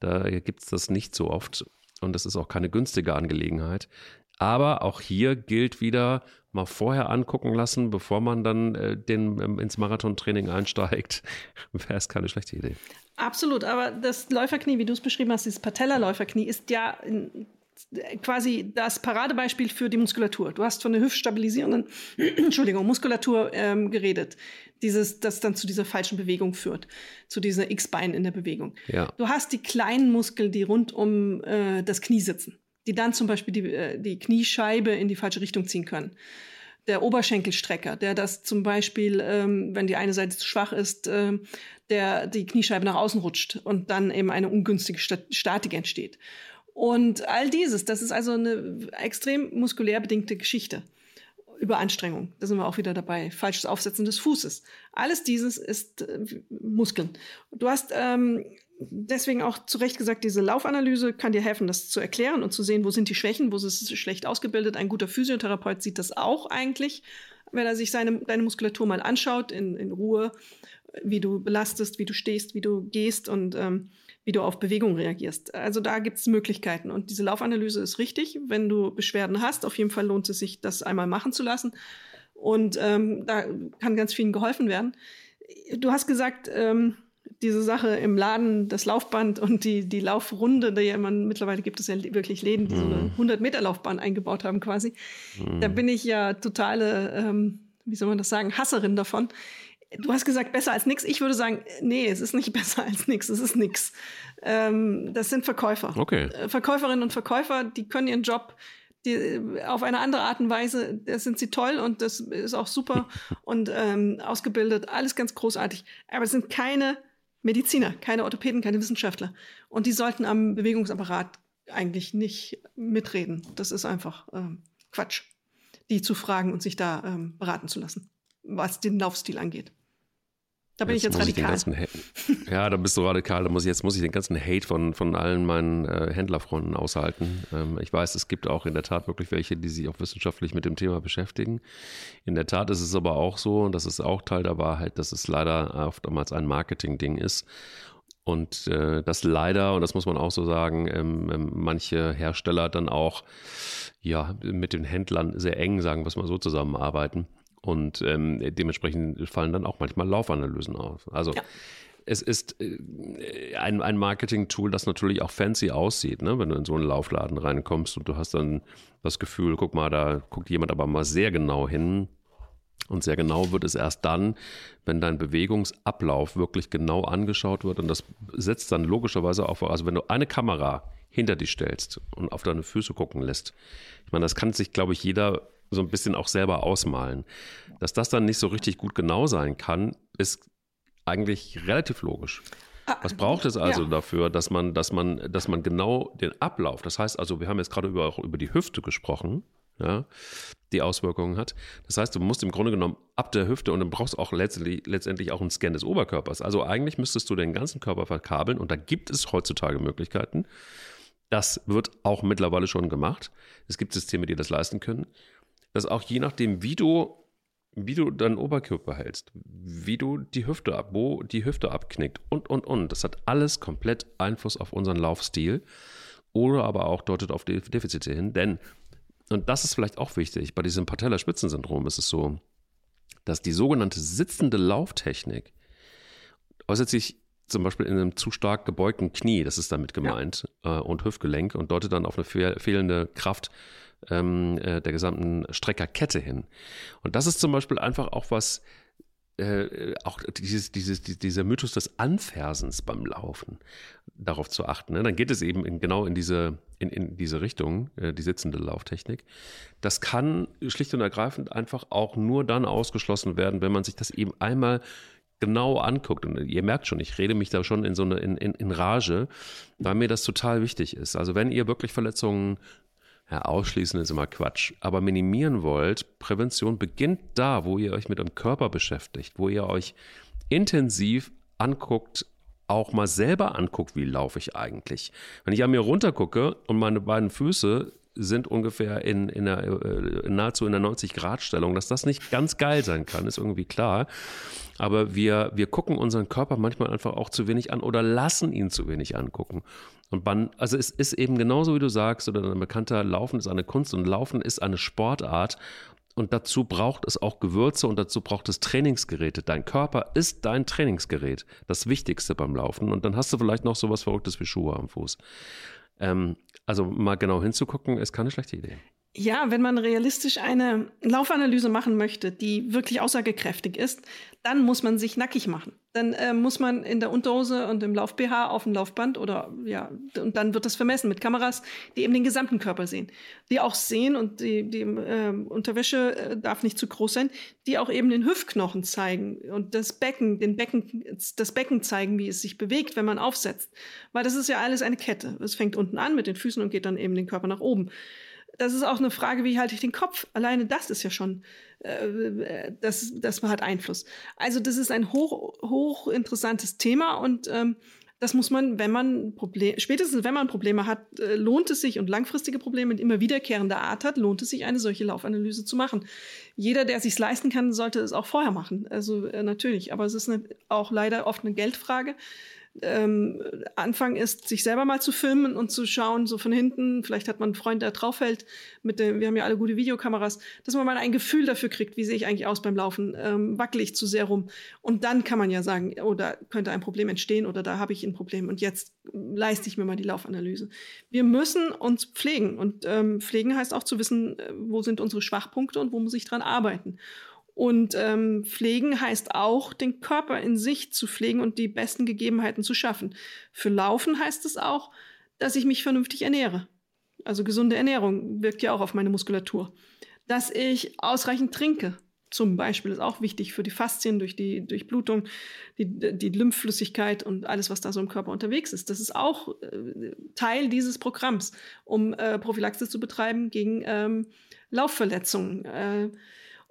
Da gibt es das nicht so oft und das ist auch keine günstige Angelegenheit. Aber auch hier gilt wieder, mal vorher angucken lassen, bevor man dann äh, den, ähm, ins Marathontraining einsteigt, [LAUGHS] wäre es keine schlechte Idee. Absolut, aber das Läuferknie, wie du es beschrieben hast, dieses Patella-Läuferknie, ist ja in, quasi das Paradebeispiel für die Muskulatur. Du hast von der hüftstabilisierenden [CLEARS THROAT] Entschuldigung, Muskulatur ähm, geredet. Dieses, das dann zu dieser falschen Bewegung führt, zu dieser X-Bein in der Bewegung. Ja. Du hast die kleinen Muskeln, die rund um äh, das Knie sitzen, die dann zum Beispiel die, äh, die Kniescheibe in die falsche Richtung ziehen können der Oberschenkelstrecker, der das zum Beispiel, ähm, wenn die eine Seite zu schwach ist, äh, der die Kniescheibe nach außen rutscht und dann eben eine ungünstige Statik entsteht. Und all dieses, das ist also eine extrem muskulär bedingte Geschichte. Überanstrengung, da sind wir auch wieder dabei. Falsches Aufsetzen des Fußes. Alles dieses ist äh, Muskeln. Du hast ähm, deswegen auch zu Recht gesagt, diese Laufanalyse kann dir helfen, das zu erklären und zu sehen, wo sind die Schwächen, wo ist es schlecht ausgebildet. Ein guter Physiotherapeut sieht das auch eigentlich, wenn er sich seine, deine Muskulatur mal anschaut, in, in Ruhe, wie du belastest, wie du stehst, wie du gehst und ähm, wie du auf Bewegung reagierst. Also da gibt es Möglichkeiten. Und diese Laufanalyse ist richtig. Wenn du Beschwerden hast, auf jeden Fall lohnt es sich, das einmal machen zu lassen. Und ähm, da kann ganz vielen geholfen werden. Du hast gesagt, ähm, diese Sache im Laden, das Laufband und die, die Laufrunde, die ja man, mittlerweile gibt es ja wirklich Läden, die so eine 100-Meter-Laufbahn mhm. eingebaut haben quasi. Mm. Da bin ich ja totale, ähm, wie soll man das sagen, Hasserin davon. Du hast gesagt, besser als nichts. Ich würde sagen, nee, es ist nicht [LAUGHS] besser als nichts. Es ist nichts. Ähm, das sind Verkäufer. Okay. Äh, Verkäuferinnen und Verkäufer, die können ihren Job die, äh, auf eine andere Art und Weise, da sind sie toll und das ist auch super [LAUGHS] und ähm, ausgebildet, alles ganz großartig. Aber es sind keine Mediziner, keine Orthopäden, keine Wissenschaftler. Und die sollten am Bewegungsapparat eigentlich nicht mitreden. Das ist einfach ähm, Quatsch, die zu fragen und sich da ähm, beraten zu lassen, was den Laufstil angeht. Da bin jetzt ich jetzt radikal. Ich [LAUGHS] ja, da bist du radikal. Da muss ich, jetzt muss ich den ganzen Hate von, von allen meinen äh, Händlerfreunden aushalten. Ähm, ich weiß, es gibt auch in der Tat wirklich welche, die sich auch wissenschaftlich mit dem Thema beschäftigen. In der Tat ist es aber auch so, und das ist auch Teil der Wahrheit, dass es leider oftmals ein Marketing-Ding ist. Und äh, das leider, und das muss man auch so sagen, ähm, ähm, manche Hersteller dann auch ja, mit den Händlern sehr eng, sagen wir es mal so, zusammenarbeiten und ähm, dementsprechend fallen dann auch manchmal Laufanalysen auf. Also ja. es ist äh, ein, ein Marketing-Tool, das natürlich auch fancy aussieht, ne? wenn du in so einen Laufladen reinkommst und du hast dann das Gefühl, guck mal, da guckt jemand aber mal sehr genau hin. Und sehr genau wird es erst dann, wenn dein Bewegungsablauf wirklich genau angeschaut wird. Und das setzt dann logischerweise auch vor. Also wenn du eine Kamera hinter dich stellst und auf deine Füße gucken lässt. Ich meine, das kann sich, glaube ich, jeder so ein bisschen auch selber ausmalen. Dass das dann nicht so richtig gut genau sein kann, ist eigentlich relativ logisch. Ah, Was braucht es also ja. dafür, dass man, dass man, dass man genau den Ablauf, das heißt also, wir haben jetzt gerade über, auch über die Hüfte gesprochen, ja, die Auswirkungen hat. Das heißt, du musst im Grunde genommen ab der Hüfte und dann brauchst du auch letztendlich, letztendlich auch einen Scan des Oberkörpers. Also eigentlich müsstest du den ganzen Körper verkabeln und da gibt es heutzutage Möglichkeiten. Das wird auch mittlerweile schon gemacht. Es gibt Systeme, die das leisten können dass auch je nachdem, wie du, wie du deinen Oberkörper hältst, wie du die Hüfte ab, wo die Hüfte abknickt und, und, und. Das hat alles komplett Einfluss auf unseren Laufstil oder aber auch deutet auf die Defizite hin. Denn, und das ist vielleicht auch wichtig, bei diesem Patellaspitzensyndrom ist es so, dass die sogenannte sitzende Lauftechnik äußert sich zum Beispiel in einem zu stark gebeugten Knie, das ist damit gemeint, ja. äh, und Hüftgelenk und deutet dann auf eine fehlende Kraft ähm, äh, der gesamten Streckerkette hin. Und das ist zum Beispiel einfach auch was, äh, auch dieses, dieses, dieser Mythos des Anfersens beim Laufen, darauf zu achten. Ne? Dann geht es eben in, genau in diese, in, in diese Richtung, äh, die sitzende Lauftechnik. Das kann schlicht und ergreifend einfach auch nur dann ausgeschlossen werden, wenn man sich das eben einmal genau anguckt. Und ihr merkt schon, ich rede mich da schon in so eine in, in, in Rage, weil mir das total wichtig ist. Also wenn ihr wirklich Verletzungen ja, ausschließen ist immer Quatsch. Aber minimieren wollt, Prävention beginnt da, wo ihr euch mit dem Körper beschäftigt, wo ihr euch intensiv anguckt, auch mal selber anguckt, wie laufe ich eigentlich. Wenn ich an mir runtergucke und meine beiden Füße sind ungefähr in, in, einer, äh, nahezu in der 90-Grad-Stellung. Dass das nicht ganz geil sein kann, ist irgendwie klar. Aber wir, wir gucken unseren Körper manchmal einfach auch zu wenig an oder lassen ihn zu wenig angucken. Und man, also es ist eben genauso, wie du sagst, oder ein bekannter Laufen ist eine Kunst und Laufen ist eine Sportart. Und dazu braucht es auch Gewürze und dazu braucht es Trainingsgeräte. Dein Körper ist dein Trainingsgerät. Das Wichtigste beim Laufen. Und dann hast du vielleicht noch so was Verrücktes wie Schuhe am Fuß. Ähm, also mal genau hinzugucken, ist keine schlechte Idee. Ja, wenn man realistisch eine Laufanalyse machen möchte, die wirklich aussagekräftig ist, dann muss man sich nackig machen. Dann äh, muss man in der Unterhose und im Lauf-BH auf dem Laufband oder ja, und dann wird das vermessen mit Kameras, die eben den gesamten Körper sehen. Die auch sehen und die, die äh, Unterwäsche äh, darf nicht zu groß sein, die auch eben den Hüftknochen zeigen und das Becken, den Becken, das Becken zeigen, wie es sich bewegt, wenn man aufsetzt. Weil das ist ja alles eine Kette. Es fängt unten an mit den Füßen und geht dann eben den Körper nach oben das ist auch eine Frage, wie halte ich den Kopf? Alleine das ist ja schon, äh, das, das hat Einfluss. Also das ist ein hoch, hoch interessantes Thema und ähm, das muss man, wenn man Probleme, spätestens wenn man Probleme hat, äh, lohnt es sich und langfristige Probleme mit immer wiederkehrender Art hat, lohnt es sich, eine solche Laufanalyse zu machen. Jeder, der sich leisten kann, sollte es auch vorher machen. Also äh, natürlich, aber es ist eine, auch leider oft eine Geldfrage ähm, Anfang ist, sich selber mal zu filmen und zu schauen, so von hinten, vielleicht hat man einen Freund, der draufhält, mit dem, wir haben ja alle gute Videokameras, dass man mal ein Gefühl dafür kriegt, wie sehe ich eigentlich aus beim Laufen, ähm, wackel ich zu sehr rum. Und dann kann man ja sagen, oh, da könnte ein Problem entstehen oder da habe ich ein Problem und jetzt leiste ich mir mal die Laufanalyse. Wir müssen uns pflegen und ähm, pflegen heißt auch zu wissen, äh, wo sind unsere Schwachpunkte und wo muss ich dran arbeiten. Und ähm, pflegen heißt auch, den Körper in sich zu pflegen und die besten Gegebenheiten zu schaffen. Für Laufen heißt es auch, dass ich mich vernünftig ernähre. Also gesunde Ernährung wirkt ja auch auf meine Muskulatur. Dass ich ausreichend trinke, zum Beispiel, ist auch wichtig für die Faszien durch die Durchblutung, die, die Lymphflüssigkeit und alles, was da so im Körper unterwegs ist. Das ist auch äh, Teil dieses Programms, um äh, Prophylaxe zu betreiben gegen ähm, Laufverletzungen. Äh,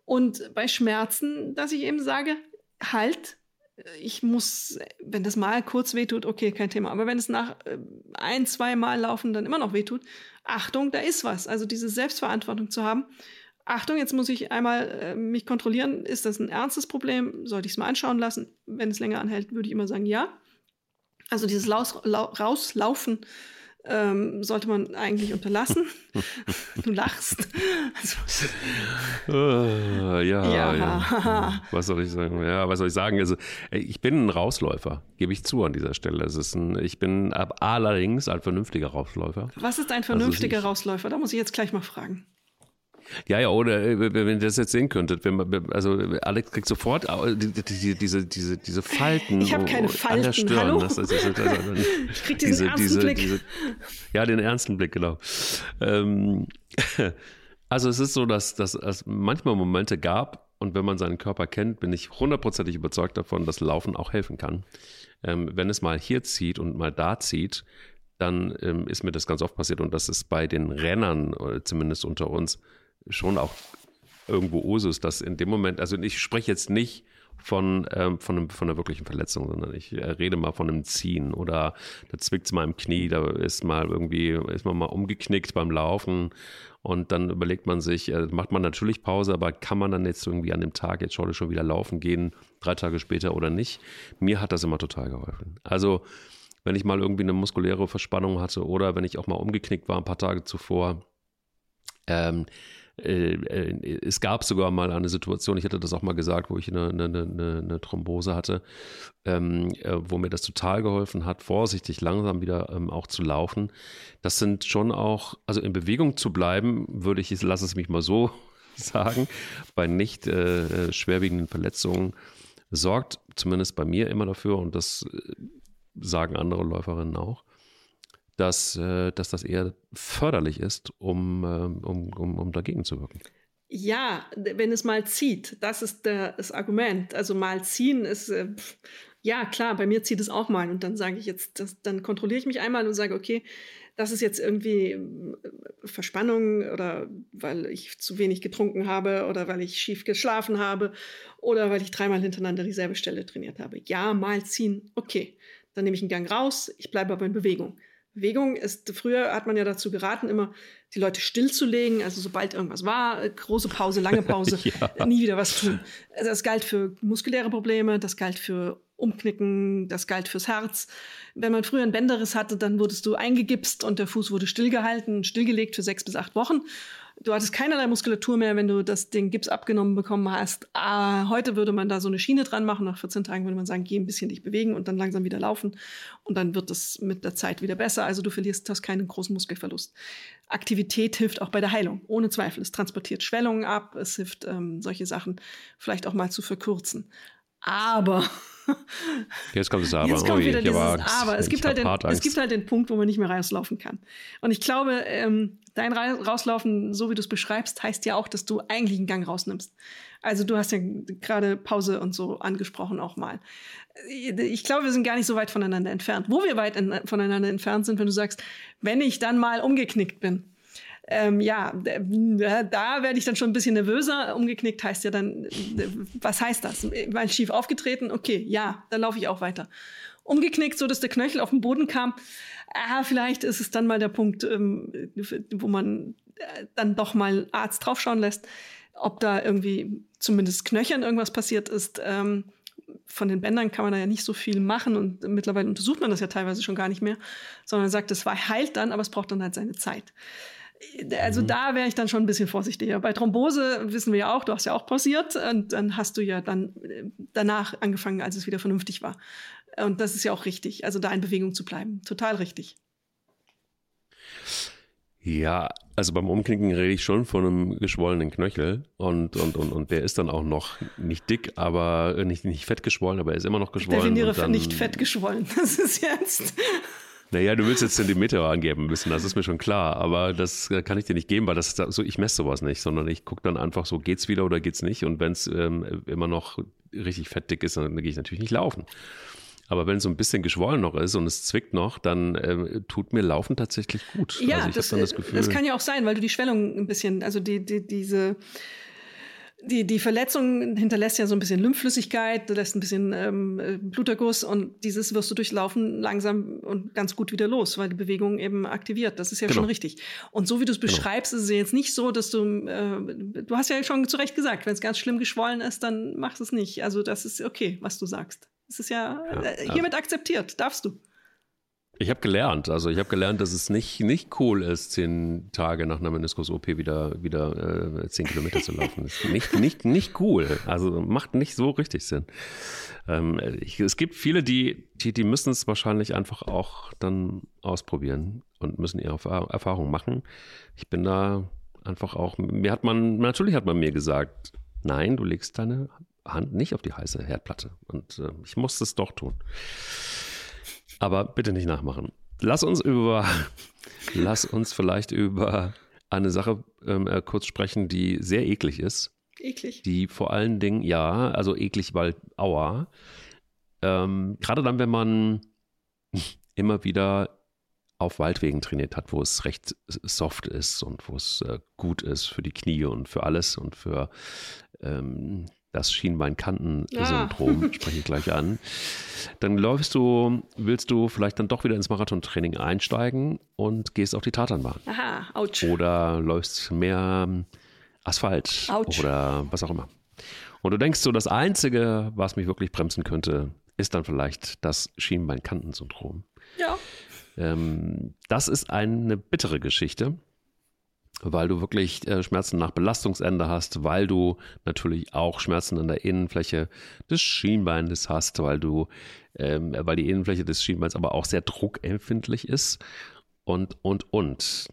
und bei Schmerzen, dass ich eben sage, halt, ich muss, wenn das mal kurz wehtut, okay, kein Thema. Aber wenn es nach äh, ein, zwei Mal laufen dann immer noch wehtut, Achtung, da ist was. Also diese Selbstverantwortung zu haben. Achtung, jetzt muss ich einmal äh, mich kontrollieren. Ist das ein ernstes Problem? Sollte ich es mal anschauen lassen? Wenn es länger anhält, würde ich immer sagen, ja. Also dieses Laus, lau, Rauslaufen ähm, sollte man eigentlich unterlassen. [LAUGHS] du lachst. Also, uh, ja, ja. ja, Was soll ich sagen? Ja, was soll ich sagen? Also, ich bin ein Rausläufer, gebe ich zu an dieser Stelle. Es ist ein, ich bin allerdings ein vernünftiger Rausläufer. Was ist ein also, vernünftiger also, Rausläufer? Da muss ich jetzt gleich mal fragen. Ja, ja, oder äh, wenn ihr das jetzt sehen könntet, wenn man, also Alex kriegt sofort diese, diese, diese, diese Falten. Ich habe keine Falten, an der Stirn. Hallo? Das, das, das, ich krieg diesen diese, ernsten diese, Blick. Diese, ja, den ernsten Blick, genau. Ähm, [LAUGHS] also es ist so, dass, dass es manchmal Momente gab, und wenn man seinen Körper kennt, bin ich hundertprozentig überzeugt davon, dass Laufen auch helfen kann. Ähm, wenn es mal hier zieht und mal da zieht, dann ähm, ist mir das ganz oft passiert und das ist bei den Rennern, äh, zumindest unter uns, schon auch irgendwo Usus, dass in dem Moment, also ich spreche jetzt nicht von, ähm, von, einem, von einer wirklichen Verletzung, sondern ich äh, rede mal von einem Ziehen oder da zwickt es mal im Knie, da ist mal irgendwie, ist man mal umgeknickt beim Laufen und dann überlegt man sich, äh, macht man natürlich Pause, aber kann man dann jetzt irgendwie an dem Tag jetzt schon wieder laufen gehen, drei Tage später oder nicht? Mir hat das immer total geholfen. Also wenn ich mal irgendwie eine muskuläre Verspannung hatte oder wenn ich auch mal umgeknickt war ein paar Tage zuvor, ähm, äh, äh, es gab sogar mal eine Situation, ich hatte das auch mal gesagt, wo ich eine, eine, eine, eine Thrombose hatte, ähm, äh, wo mir das total geholfen hat, vorsichtig langsam wieder ähm, auch zu laufen. Das sind schon auch, also in Bewegung zu bleiben, würde ich, lass es mich mal so [LAUGHS] sagen, bei nicht äh, schwerwiegenden Verletzungen sorgt zumindest bei mir immer dafür und das sagen andere Läuferinnen auch, dass, äh, dass das eher förderlich ist, um, ähm, um, um, um dagegen zu wirken. Ja, wenn es mal zieht, das ist der, das Argument. Also mal ziehen ist, äh, ja klar, bei mir zieht es auch mal und dann sage ich jetzt, das, dann kontrolliere ich mich einmal und sage, okay, das ist jetzt irgendwie äh, Verspannung oder weil ich zu wenig getrunken habe oder weil ich schief geschlafen habe oder weil ich dreimal hintereinander dieselbe Stelle trainiert habe. Ja, mal ziehen, okay. Dann nehme ich einen Gang raus, ich bleibe aber in Bewegung. Bewegung ist, früher hat man ja dazu geraten, immer die Leute stillzulegen, also sobald irgendwas war, große Pause, lange Pause, [LAUGHS] ja. nie wieder was tun. Also das galt für muskuläre Probleme, das galt für Umknicken, das galt fürs Herz. Wenn man früher einen Bänderriss hatte, dann wurdest du eingegipst und der Fuß wurde stillgehalten, stillgelegt für sechs bis acht Wochen du hattest keinerlei Muskulatur mehr, wenn du das, den Gips abgenommen bekommen hast. Ah, heute würde man da so eine Schiene dran machen. Nach 14 Tagen würde man sagen, geh ein bisschen dich bewegen und dann langsam wieder laufen. Und dann wird es mit der Zeit wieder besser. Also du verlierst, hast keinen großen Muskelverlust. Aktivität hilft auch bei der Heilung, ohne Zweifel. Es transportiert Schwellungen ab, es hilft, ähm, solche Sachen vielleicht auch mal zu verkürzen. Aber [LAUGHS] Jetzt kommt das Aber. Jetzt kommt wieder dieses Aber. Es gibt, halt den, es gibt halt den Punkt, wo man nicht mehr rauslaufen kann. Und ich glaube, ähm, dein Rauslaufen, so wie du es beschreibst, heißt ja auch, dass du eigentlich einen Gang rausnimmst. Also du hast ja gerade Pause und so angesprochen auch mal. Ich glaube, wir sind gar nicht so weit voneinander entfernt. Wo wir weit voneinander entfernt sind, wenn du sagst, wenn ich dann mal umgeknickt bin, ähm, ja, da werde ich dann schon ein bisschen nervöser. Umgeknickt heißt ja dann, was heißt das? Mal schief aufgetreten? Okay, ja, dann laufe ich auch weiter. Umgeknickt, so dass der Knöchel auf den Boden kam. Ah, vielleicht ist es dann mal der Punkt, ähm, wo man äh, dann doch mal Arzt draufschauen lässt, ob da irgendwie zumindest Knöchern irgendwas passiert ist. Ähm, von den Bändern kann man da ja nicht so viel machen und mittlerweile untersucht man das ja teilweise schon gar nicht mehr, sondern sagt, es heilt dann, aber es braucht dann halt seine Zeit. Also mhm. da wäre ich dann schon ein bisschen vorsichtiger. Bei Thrombose wissen wir ja auch, du hast ja auch pausiert und dann hast du ja dann äh, danach angefangen, als es wieder vernünftig war. Und das ist ja auch richtig, also da in Bewegung zu bleiben. Total richtig. Ja, also beim Umknicken rede ich schon von einem geschwollenen Knöchel und, und, und, und der ist dann auch noch nicht dick, aber nicht, nicht fett geschwollen, aber er ist immer noch geschwollen. Definiere dann, nicht fett geschwollen. [LAUGHS] Das ist jetzt. Naja, du willst jetzt Zentimeter angeben müssen, das ist mir schon klar, aber das kann ich dir nicht geben, weil das so, ich messe sowas nicht, sondern ich gucke dann einfach so, geht's wieder oder geht's nicht und wenn es ähm, immer noch richtig fettdick ist, dann gehe ich natürlich nicht laufen. Aber wenn es so ein bisschen geschwollen noch ist und es zwickt noch, dann äh, tut mir Laufen tatsächlich gut. Ja, also das, das, Gefühl, das kann ja auch sein, weil du die Schwellung ein bisschen, also die, die, diese die, die Verletzung hinterlässt ja so ein bisschen Lymphflüssigkeit, lässt ein bisschen ähm, Bluterguss und dieses wirst du durchlaufen langsam und ganz gut wieder los, weil die Bewegung eben aktiviert. Das ist ja genau. schon richtig. Und so wie du es genau. beschreibst, genau. ist es jetzt nicht so, dass du, äh, du hast ja schon zu Recht gesagt, wenn es ganz schlimm geschwollen ist, dann mach es nicht. Also das ist okay, was du sagst. Es ist ja, ja äh, hiermit ja. akzeptiert, darfst du. Ich habe gelernt, also ich habe gelernt, dass es nicht, nicht cool ist, zehn Tage nach einer Meniskus-OP wieder, wieder äh, zehn Kilometer zu laufen. Ist nicht, nicht, nicht cool. Also macht nicht so richtig Sinn. Ähm, ich, es gibt viele, die, die, die müssen es wahrscheinlich einfach auch dann ausprobieren und müssen ihre Erfahrung machen. Ich bin da einfach auch, mir hat man, natürlich hat man mir gesagt, nein, du legst deine Hand nicht auf die heiße Herdplatte. Und äh, ich musste es doch tun. Aber bitte nicht nachmachen. Lass uns über, [LAUGHS] lass uns vielleicht über eine Sache ähm, äh, kurz sprechen, die sehr eklig ist. Eklig. Die vor allen Dingen, ja, also eklig, weil aua. Ähm, Gerade dann, wenn man [LAUGHS] immer wieder auf Waldwegen trainiert hat, wo es recht soft ist und wo es äh, gut ist für die Knie und für alles und für ähm, das Schienbeinkanten-Syndrom, ja. spreche ich gleich an. Dann läufst du, willst du vielleicht dann doch wieder ins Marathontraining einsteigen und gehst auf die Tatanbahn. Aha, ouch. Oder läufst mehr Asphalt ouch. oder was auch immer. Und du denkst so, das Einzige, was mich wirklich bremsen könnte, ist dann vielleicht das Schienbeinkanten-Syndrom. Ja. Ähm, das ist eine bittere Geschichte. Weil du wirklich äh, Schmerzen nach Belastungsende hast, weil du natürlich auch Schmerzen an der Innenfläche des Schienbeines hast, weil du, ähm, weil die Innenfläche des Schienbeins aber auch sehr druckempfindlich ist und, und, und.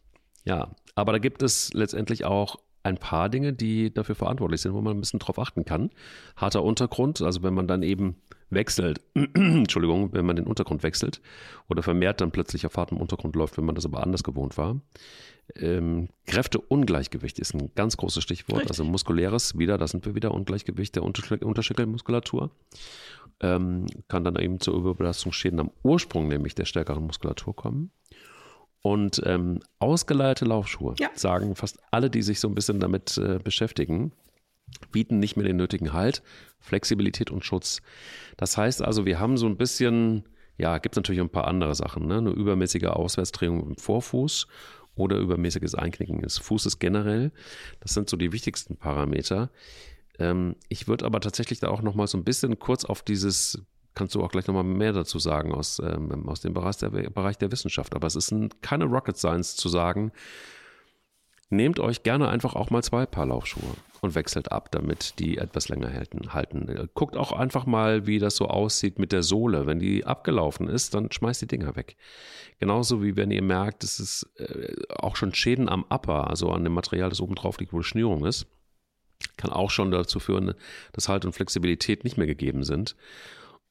Ja, aber da gibt es letztendlich auch ein paar Dinge, die dafür verantwortlich sind, wo man ein bisschen drauf achten kann. Harter Untergrund, also wenn man dann eben wechselt, [CLEARS THROAT] Entschuldigung, wenn man den Untergrund wechselt oder vermehrt dann plötzlich auf hartem Untergrund läuft, wenn man das aber anders gewohnt war. Ähm, Kräfteungleichgewicht ist ein ganz großes Stichwort, Richtig. also muskuläres, wieder, da sind wir wieder, Ungleichgewicht der Unterschenkelmuskulatur. Ähm, kann dann eben zu Überbelastungsschäden am Ursprung, nämlich der stärkeren Muskulatur kommen. Und ähm, ausgeleierte Laufschuhe, ja. sagen fast alle, die sich so ein bisschen damit äh, beschäftigen, bieten nicht mehr den nötigen Halt, Flexibilität und Schutz. Das heißt also, wir haben so ein bisschen, ja, gibt es natürlich ein paar andere Sachen, ne? eine übermäßige Auswärtsdrehung im Vorfuß oder übermäßiges Einknicken des Fußes generell. Das sind so die wichtigsten Parameter. Ähm, ich würde aber tatsächlich da auch noch mal so ein bisschen kurz auf dieses kannst du auch gleich nochmal mehr dazu sagen aus, ähm, aus dem Bereich der, Bereich der Wissenschaft. Aber es ist ein, keine Rocket Science zu sagen, nehmt euch gerne einfach auch mal zwei Paar Laufschuhe und wechselt ab, damit die etwas länger halten. halten. Guckt auch einfach mal, wie das so aussieht mit der Sohle. Wenn die abgelaufen ist, dann schmeißt die Dinger weg. Genauso wie wenn ihr merkt, es ist äh, auch schon Schäden am Upper, also an dem Material, das oben drauf liegt, wo die Schnürung ist, kann auch schon dazu führen, dass Halt und Flexibilität nicht mehr gegeben sind.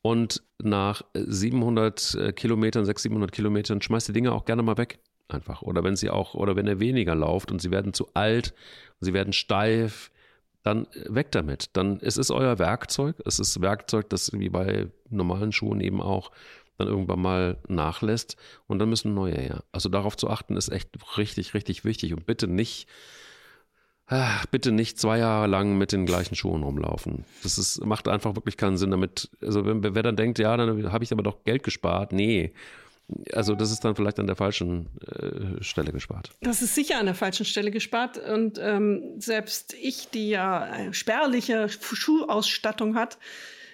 Und nach 700 äh, Kilometern, 600, 700 Kilometern schmeißt die Dinger auch gerne mal weg. Einfach. Oder wenn sie auch, oder wenn er weniger lauft und sie werden zu alt, sie werden steif, dann weg damit. Dann es ist euer Werkzeug. Es ist Werkzeug, das wie bei normalen Schuhen eben auch dann irgendwann mal nachlässt und dann müssen neue her. Also darauf zu achten ist echt richtig, richtig wichtig und bitte nicht, ach, bitte nicht zwei Jahre lang mit den gleichen Schuhen rumlaufen. Das ist, macht einfach wirklich keinen Sinn damit. Also wenn, wer dann denkt, ja, dann habe ich aber doch Geld gespart. Nee, also das ist dann vielleicht an der falschen äh, Stelle gespart. Das ist sicher an der falschen Stelle gespart. Und ähm, selbst ich, die ja spärliche Schuhausstattung hat,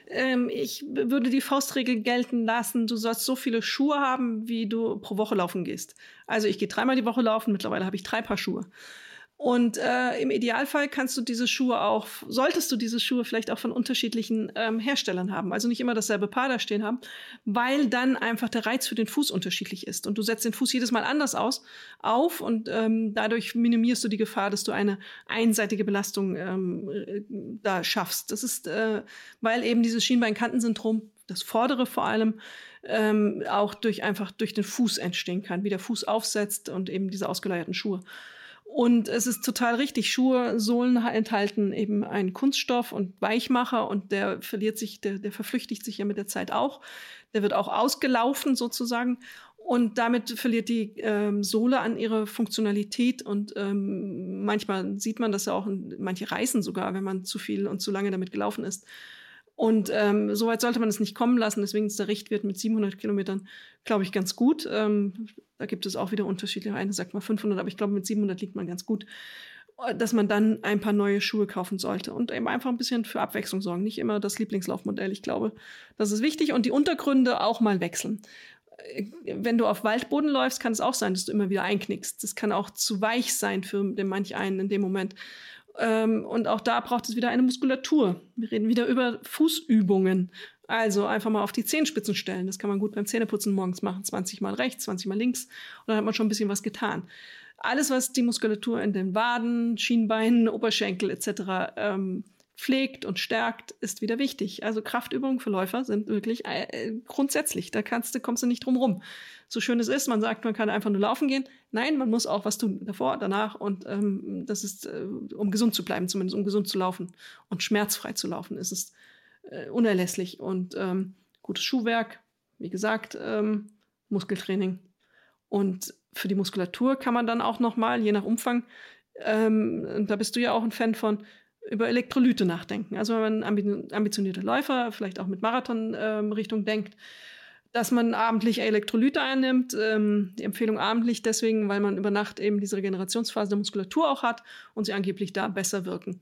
ähm, ich würde die Faustregel gelten lassen, du sollst so viele Schuhe haben, wie du pro Woche laufen gehst. Also ich gehe dreimal die Woche laufen, mittlerweile habe ich drei Paar Schuhe. Und äh, im Idealfall kannst du diese Schuhe auch, solltest du diese Schuhe vielleicht auch von unterschiedlichen ähm, Herstellern haben. Also nicht immer dasselbe Paar da stehen haben, weil dann einfach der Reiz für den Fuß unterschiedlich ist. Und du setzt den Fuß jedes Mal anders aus, auf und ähm, dadurch minimierst du die Gefahr, dass du eine einseitige Belastung ähm, äh, da schaffst. Das ist, äh, weil eben dieses Schienbeinkantensyndrom, das vordere vor allem, ähm, auch durch einfach durch den Fuß entstehen kann, wie der Fuß aufsetzt und eben diese ausgeleierten Schuhe. Und es ist total richtig. Schuhe, Sohlen enthalten eben einen Kunststoff und Weichmacher und der verliert sich, der, der verflüchtigt sich ja mit der Zeit auch. Der wird auch ausgelaufen sozusagen. Und damit verliert die ähm, Sohle an ihrer Funktionalität und ähm, manchmal sieht man das ja auch, manche reißen sogar, wenn man zu viel und zu lange damit gelaufen ist. Und ähm, so weit sollte man es nicht kommen lassen. Deswegen ist der Richtwert mit 700 Kilometern, glaube ich, ganz gut. Ähm, da gibt es auch wieder Unterschiede. Eine sagt mal 500, aber ich glaube, mit 700 liegt man ganz gut. Dass man dann ein paar neue Schuhe kaufen sollte und eben einfach ein bisschen für Abwechslung sorgen. Nicht immer das Lieblingslaufmodell. Ich glaube, das ist wichtig. Und die Untergründe auch mal wechseln wenn du auf Waldboden läufst, kann es auch sein, dass du immer wieder einknickst. Das kann auch zu weich sein für den manch einen in dem Moment. Ähm, und auch da braucht es wieder eine Muskulatur. Wir reden wieder über Fußübungen. Also einfach mal auf die Zehenspitzen stellen. Das kann man gut beim Zähneputzen morgens machen. 20 mal rechts, 20 mal links. Und dann hat man schon ein bisschen was getan. Alles, was die Muskulatur in den Waden, Schienbeinen, Oberschenkel etc. Ähm, pflegt und stärkt, ist wieder wichtig. Also Kraftübungen für Läufer sind wirklich äh, grundsätzlich. Da kannst du, kommst du nicht drum rum. So schön es ist, man sagt, man kann einfach nur laufen gehen. Nein, man muss auch was tun, davor, danach. Und ähm, das ist, äh, um gesund zu bleiben, zumindest um gesund zu laufen und schmerzfrei zu laufen, ist es äh, unerlässlich. Und ähm, gutes Schuhwerk, wie gesagt, ähm, Muskeltraining. Und für die Muskulatur kann man dann auch noch mal, je nach Umfang, ähm, da bist du ja auch ein Fan von, über Elektrolyte nachdenken. Also wenn man ambitionierter Läufer, vielleicht auch mit Marathon-Richtung ähm, denkt, dass man abendlich Elektrolyte einnimmt. Ähm, die Empfehlung abendlich deswegen, weil man über Nacht eben diese Regenerationsphase der Muskulatur auch hat und sie angeblich da besser wirken.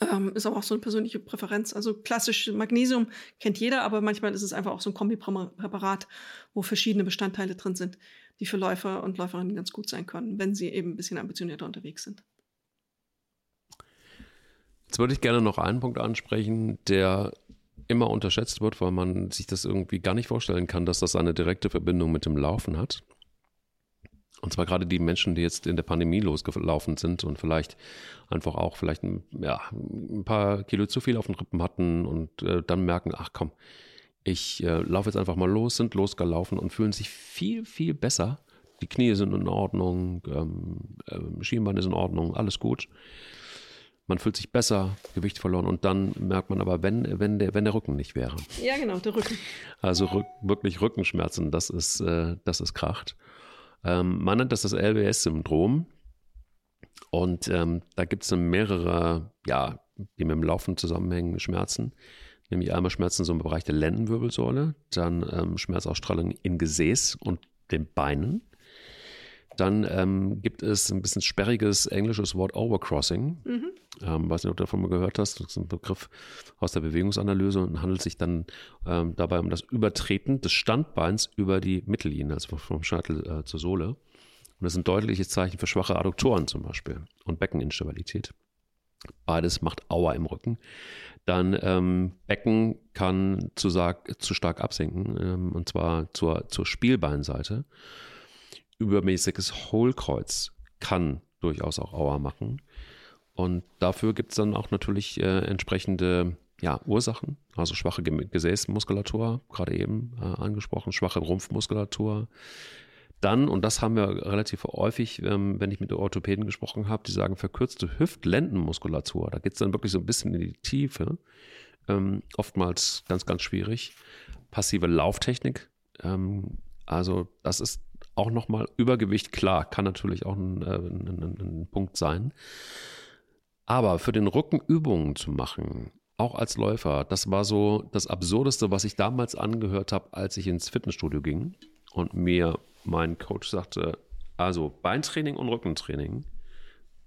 Ähm, ist aber auch so eine persönliche Präferenz. Also klassisch Magnesium kennt jeder, aber manchmal ist es einfach auch so ein Kombipräparat, wo verschiedene Bestandteile drin sind, die für Läufer und Läuferinnen ganz gut sein können, wenn sie eben ein bisschen ambitionierter unterwegs sind. Jetzt würde ich gerne noch einen Punkt ansprechen, der immer unterschätzt wird, weil man sich das irgendwie gar nicht vorstellen kann, dass das eine direkte Verbindung mit dem Laufen hat. Und zwar gerade die Menschen, die jetzt in der Pandemie losgelaufen sind und vielleicht einfach auch vielleicht ein, ja, ein paar Kilo zu viel auf den Rippen hatten und äh, dann merken, ach komm, ich äh, laufe jetzt einfach mal los, sind losgelaufen und fühlen sich viel, viel besser. Die Knie sind in Ordnung, ähm, äh, Schienbein ist in Ordnung, alles gut. Man fühlt sich besser, Gewicht verloren und dann merkt man aber, wenn, wenn, der, wenn der Rücken nicht wäre. Ja, genau, der Rücken. Also rück, wirklich Rückenschmerzen, das ist, äh, das ist Kracht. Ähm, man nennt das das LBS-Syndrom. Und ähm, da gibt es mehrere, ja, die mit dem Laufen zusammenhängen, Schmerzen. Nämlich einmal Schmerzen so im Bereich der Lendenwirbelsäule, dann ähm, Schmerzausstrahlung in Gesäß und den Beinen. Dann ähm, gibt es ein bisschen sperriges englisches Wort Overcrossing. Mhm. Ähm, weiß nicht, ob du davon mal gehört hast. Das ist ein Begriff aus der Bewegungsanalyse und handelt sich dann ähm, dabei um das Übertreten des Standbeins über die Mittellinie, also vom Scheitel äh, zur Sohle. Und das sind deutliche Zeichen für schwache Adduktoren zum Beispiel und Beckeninstabilität. Beides macht Aua im Rücken. Dann ähm, Becken kann zu, zu stark absinken, ähm, und zwar zur, zur Spielbeinseite. Übermäßiges Hohlkreuz kann durchaus auch Aua machen. Und dafür gibt es dann auch natürlich äh, entsprechende ja, Ursachen, also schwache Gesäßmuskulatur, gerade eben äh, angesprochen, schwache Rumpfmuskulatur. Dann, und das haben wir relativ häufig, ähm, wenn ich mit Orthopäden gesprochen habe, die sagen verkürzte Hüft-Lendenmuskulatur. Da geht es dann wirklich so ein bisschen in die Tiefe. Ähm, oftmals ganz, ganz schwierig. Passive Lauftechnik. Ähm, also, das ist auch nochmal Übergewicht, klar, kann natürlich auch ein, äh, ein, ein, ein Punkt sein. Aber für den Rücken Übungen zu machen, auch als Läufer, das war so das Absurdeste, was ich damals angehört habe, als ich ins Fitnessstudio ging und mir mein Coach sagte, also Beintraining und Rückentraining,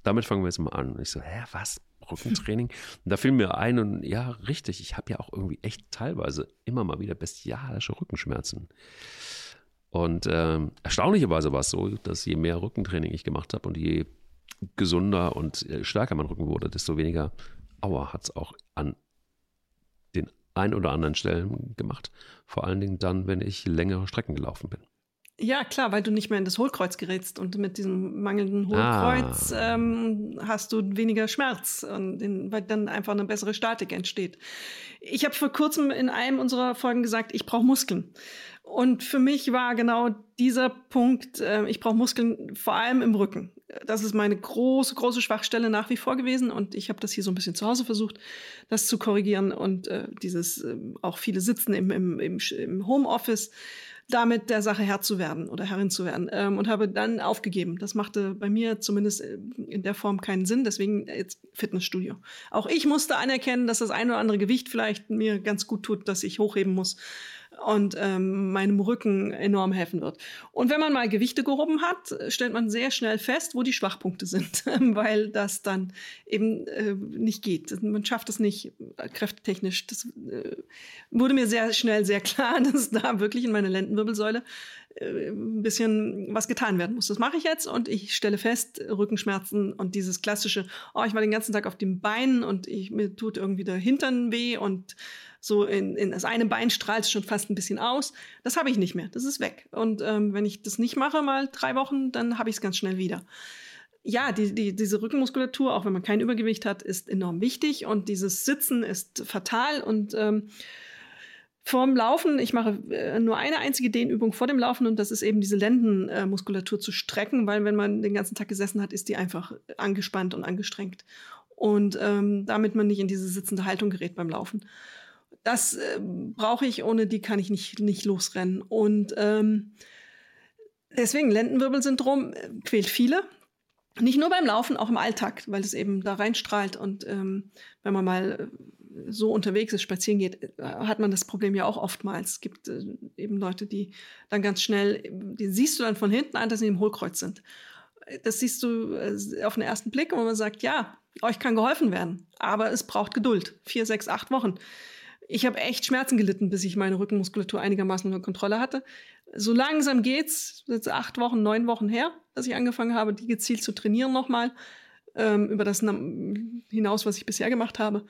damit fangen wir jetzt mal an. Und ich so, hä, was? Rückentraining? [LAUGHS] Und da fiel mir ein und ja, richtig, ich habe ja auch irgendwie echt teilweise immer mal wieder bestialische Rückenschmerzen. Und ähm, erstaunlicherweise war es so, dass je mehr Rückentraining ich gemacht habe und je gesunder und äh, stärker mein Rücken wurde, desto weniger Aua hat es auch an den ein oder anderen Stellen gemacht. Vor allen Dingen dann, wenn ich längere Strecken gelaufen bin. Ja, klar, weil du nicht mehr in das Hohlkreuz gerätst und mit diesem mangelnden Hohlkreuz ah. ähm, hast du weniger Schmerz und in, weil dann einfach eine bessere Statik entsteht. Ich habe vor kurzem in einem unserer Folgen gesagt, ich brauche Muskeln. Und für mich war genau dieser Punkt, äh, ich brauche Muskeln vor allem im Rücken. Das ist meine große, große Schwachstelle nach wie vor gewesen. Und ich habe das hier so ein bisschen zu Hause versucht, das zu korrigieren. Und äh, dieses äh, auch viele Sitzen im, im, im, im Homeoffice, damit der Sache Herr zu werden oder Herrin zu werden. Ähm, und habe dann aufgegeben. Das machte bei mir zumindest äh, in der Form keinen Sinn. Deswegen jetzt Fitnessstudio. Auch ich musste anerkennen, dass das ein oder andere Gewicht vielleicht mir ganz gut tut, dass ich hochheben muss und ähm, meinem Rücken enorm helfen wird. Und wenn man mal Gewichte gehoben hat, stellt man sehr schnell fest, wo die Schwachpunkte sind, [LAUGHS] weil das dann eben äh, nicht geht. Man schafft es nicht äh, kräftetechnisch. Das äh, wurde mir sehr schnell sehr klar, [LAUGHS] dass da wirklich in meiner Lendenwirbelsäule äh, ein bisschen was getan werden muss. Das mache ich jetzt und ich stelle fest, Rückenschmerzen und dieses klassische, oh, ich war den ganzen Tag auf dem Bein und ich, mir tut irgendwie der Hintern weh und so in, in das eine Bein strahlt es schon fast ein bisschen aus. Das habe ich nicht mehr. Das ist weg. Und ähm, wenn ich das nicht mache, mal drei Wochen, dann habe ich es ganz schnell wieder. Ja, die, die, diese Rückenmuskulatur, auch wenn man kein Übergewicht hat, ist enorm wichtig und dieses Sitzen ist fatal und ähm, vorm Laufen, ich mache äh, nur eine einzige Dehnübung vor dem Laufen und das ist eben diese Lendenmuskulatur zu strecken, weil wenn man den ganzen Tag gesessen hat, ist die einfach angespannt und angestrengt. Und ähm, damit man nicht in diese sitzende Haltung gerät beim Laufen das äh, brauche ich, ohne die kann ich nicht, nicht losrennen. Und ähm, deswegen Lendenwirbelsyndrom äh, quält viele. Nicht nur beim Laufen, auch im Alltag, weil es eben da reinstrahlt. Und ähm, wenn man mal äh, so unterwegs ist, spazieren geht, äh, hat man das Problem ja auch oftmals. Es gibt äh, eben Leute, die dann ganz schnell, die siehst du dann von hinten an, dass sie im Hohlkreuz sind das siehst du äh, auf den ersten Blick, wo man sagt, ja, euch kann geholfen werden, aber es braucht Geduld. Vier, sechs, acht Wochen. Ich habe echt Schmerzen gelitten, bis ich meine Rückenmuskulatur einigermaßen unter Kontrolle hatte. So langsam geht's. Jetzt acht Wochen, neun Wochen her, dass ich angefangen habe, die gezielt zu trainieren nochmal ähm, über das hinaus, was ich bisher gemacht habe.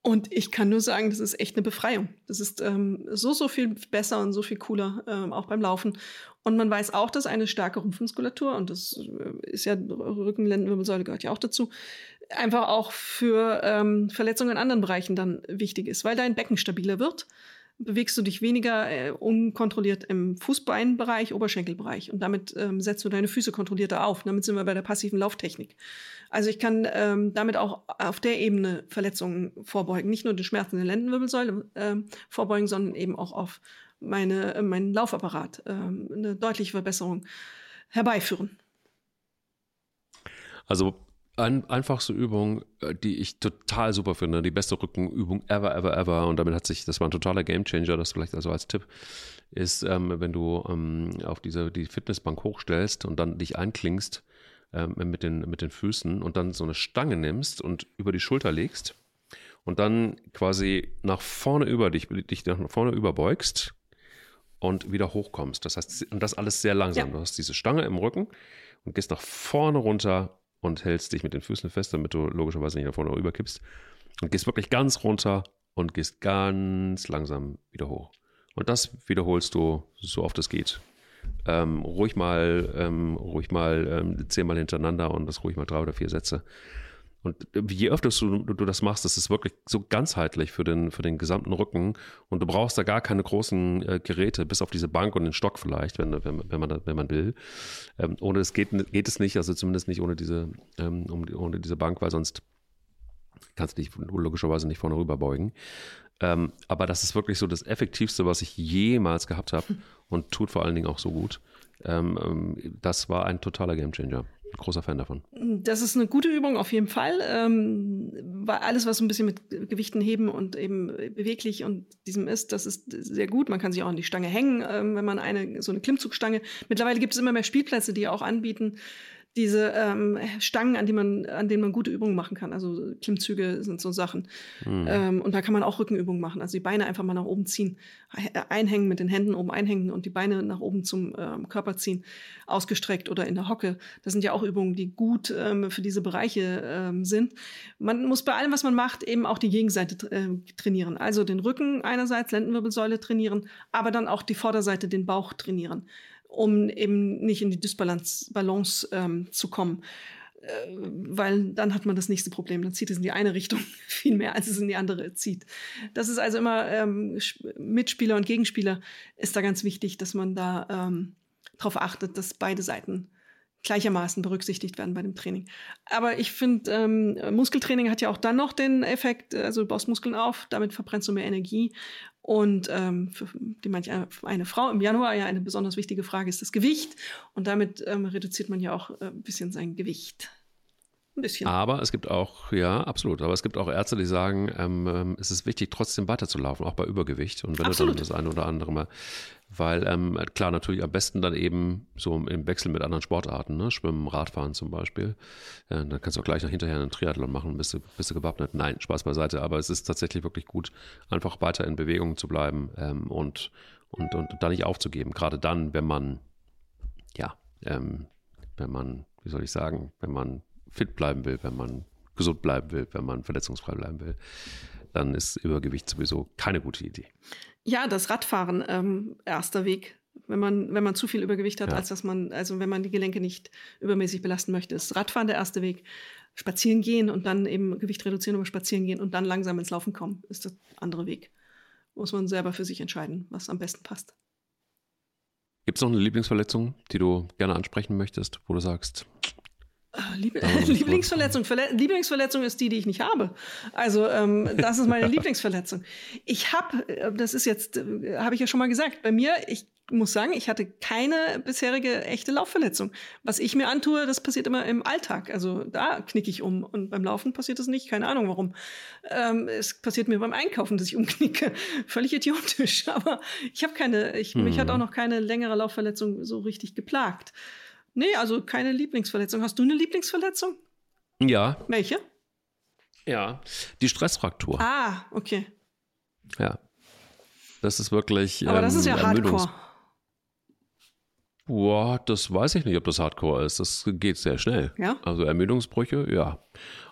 Und ich kann nur sagen, das ist echt eine Befreiung. Das ist ähm, so, so viel besser und so viel cooler, ähm, auch beim Laufen. Und man weiß auch, dass eine starke Rumpfmuskulatur, und das äh, ist ja Rückenlendenwirbelsäule gehört ja auch dazu, einfach auch für ähm, Verletzungen in anderen Bereichen dann wichtig ist, weil dein Becken stabiler wird bewegst du dich weniger äh, unkontrolliert im Fußbeinbereich, Oberschenkelbereich und damit ähm, setzt du deine Füße kontrollierter auf. Damit sind wir bei der passiven Lauftechnik. Also ich kann ähm, damit auch auf der Ebene Verletzungen vorbeugen, nicht nur den Schmerzen der Lendenwirbelsäule äh, vorbeugen, sondern eben auch auf meine, äh, meinen Laufapparat äh, eine deutliche Verbesserung herbeiführen. Also ein, einfachste Übung, äh, die ich total super finde, die beste Rückenübung ever, ever, ever. Und damit hat sich, das war ein totaler Gamechanger, das vielleicht also als Tipp, ist, ähm, wenn du ähm, auf diese die Fitnessbank hochstellst und dann dich einklingst ähm, mit, den, mit den Füßen und dann so eine Stange nimmst und über die Schulter legst und dann quasi nach vorne über dich, dich nach vorne überbeugst und wieder hochkommst. Das heißt, und das alles sehr langsam. Ja. Du hast diese Stange im Rücken und gehst nach vorne runter und hältst dich mit den Füßen fest, damit du logischerweise nicht nach vorne überkippst. Und gehst wirklich ganz runter und gehst ganz langsam wieder hoch. Und das wiederholst du so oft es geht. Ähm, ruhig mal, ähm, ruhig mal ähm, zehnmal hintereinander und das ruhig mal drei oder vier Sätze. Und je öfter du, du, das machst, das ist wirklich so ganzheitlich für den, für den gesamten Rücken. Und du brauchst da gar keine großen äh, Geräte, bis auf diese Bank und den Stock vielleicht, wenn, wenn, wenn, man, wenn man will. Ähm, ohne es geht, geht es nicht, also zumindest nicht ohne diese, ähm, ohne diese Bank, weil sonst kannst du dich logischerweise nicht vorne rüber beugen. Ähm, aber das ist wirklich so das Effektivste, was ich jemals gehabt habe [LAUGHS] und tut vor allen Dingen auch so gut. Ähm, ähm, das war ein totaler Gamechanger großer Fan davon. Das ist eine gute Übung auf jeden Fall, ähm, weil alles, was so ein bisschen mit Gewichten heben und eben beweglich und diesem ist, das ist sehr gut. Man kann sich auch an die Stange hängen, ähm, wenn man eine so eine Klimmzugstange. Mittlerweile gibt es immer mehr Spielplätze, die auch anbieten, diese ähm, Stangen, an, die man, an denen man gute Übungen machen kann. Also Klimmzüge sind so Sachen. Mhm. Ähm, und da kann man auch Rückenübungen machen. Also die Beine einfach mal nach oben ziehen, einhängen mit den Händen oben einhängen und die Beine nach oben zum ähm, Körper ziehen, ausgestreckt oder in der Hocke. Das sind ja auch Übungen, die gut ähm, für diese Bereiche ähm, sind. Man muss bei allem, was man macht, eben auch die Gegenseite äh, trainieren. Also den Rücken einerseits, Lendenwirbelsäule trainieren, aber dann auch die Vorderseite, den Bauch trainieren um eben nicht in die Dysbalance Balance, ähm, zu kommen. Äh, weil dann hat man das nächste Problem. Dann zieht es in die eine Richtung [LAUGHS] viel mehr, als es in die andere zieht. Das ist also immer ähm, Mitspieler und Gegenspieler ist da ganz wichtig, dass man da ähm, darauf achtet, dass beide Seiten gleichermaßen berücksichtigt werden bei dem Training. Aber ich finde, ähm, Muskeltraining hat ja auch dann noch den Effekt, also du baust Muskeln auf, damit verbrennst du mehr Energie und ähm, für die manche eine Frau im Januar ja eine besonders wichtige Frage ist das Gewicht. Und damit ähm, reduziert man ja auch äh, ein bisschen sein Gewicht. Ein bisschen. Aber es gibt auch, ja, absolut. Aber es gibt auch Ärzte, die sagen, ähm, ähm, es ist wichtig, trotzdem weiterzulaufen, auch bei Übergewicht. Und wenn absolut. du dann das eine oder andere mal, weil ähm, klar, natürlich am besten dann eben so im Wechsel mit anderen Sportarten, ne? Schwimmen, Radfahren zum Beispiel. Ja, dann kannst du auch gleich noch hinterher einen Triathlon machen, bist du, bist du gewappnet. Nein, Spaß beiseite. Aber es ist tatsächlich wirklich gut, einfach weiter in Bewegung zu bleiben ähm, und, und, und, und da nicht aufzugeben. Gerade dann, wenn man, ja, ähm, wenn man, wie soll ich sagen, wenn man fit bleiben will, wenn man gesund bleiben will, wenn man verletzungsfrei bleiben will, dann ist Übergewicht sowieso keine gute Idee. Ja, das Radfahren, ähm, erster Weg. Wenn man, wenn man zu viel Übergewicht hat, ja. als dass man, also wenn man die Gelenke nicht übermäßig belasten möchte, ist Radfahren der erste Weg. Spazieren gehen und dann eben Gewicht reduzieren über Spazieren gehen und dann langsam ins Laufen kommen, ist der andere Weg. Muss man selber für sich entscheiden, was am besten passt. Gibt es noch eine Lieblingsverletzung, die du gerne ansprechen möchtest, wo du sagst, Ah, Lieb [LAUGHS] Lieblingsverletzung. Verle Lieblingsverletzung ist die, die ich nicht habe. Also ähm, das ist meine [LAUGHS] Lieblingsverletzung. Ich habe, äh, das ist jetzt, äh, habe ich ja schon mal gesagt, bei mir, ich muss sagen, ich hatte keine bisherige echte Laufverletzung. Was ich mir antue, das passiert immer im Alltag. Also da knicke ich um und beim Laufen passiert das nicht. Keine Ahnung warum. Ähm, es passiert mir beim Einkaufen, dass ich umknicke. [LAUGHS] Völlig idiotisch. Aber ich habe keine, ich, hm. mich hat auch noch keine längere Laufverletzung so richtig geplagt. Nee, also keine Lieblingsverletzung. Hast du eine Lieblingsverletzung? Ja. Welche? Ja. Die Stressfraktur. Ah, okay. Ja. Das ist wirklich. Aber das ist ja ähm, Ermüdungs- Hardcore. Boah, das weiß ich nicht, ob das Hardcore ist. Das geht sehr schnell. Ja? Also Ermüdungsbrüche, ja.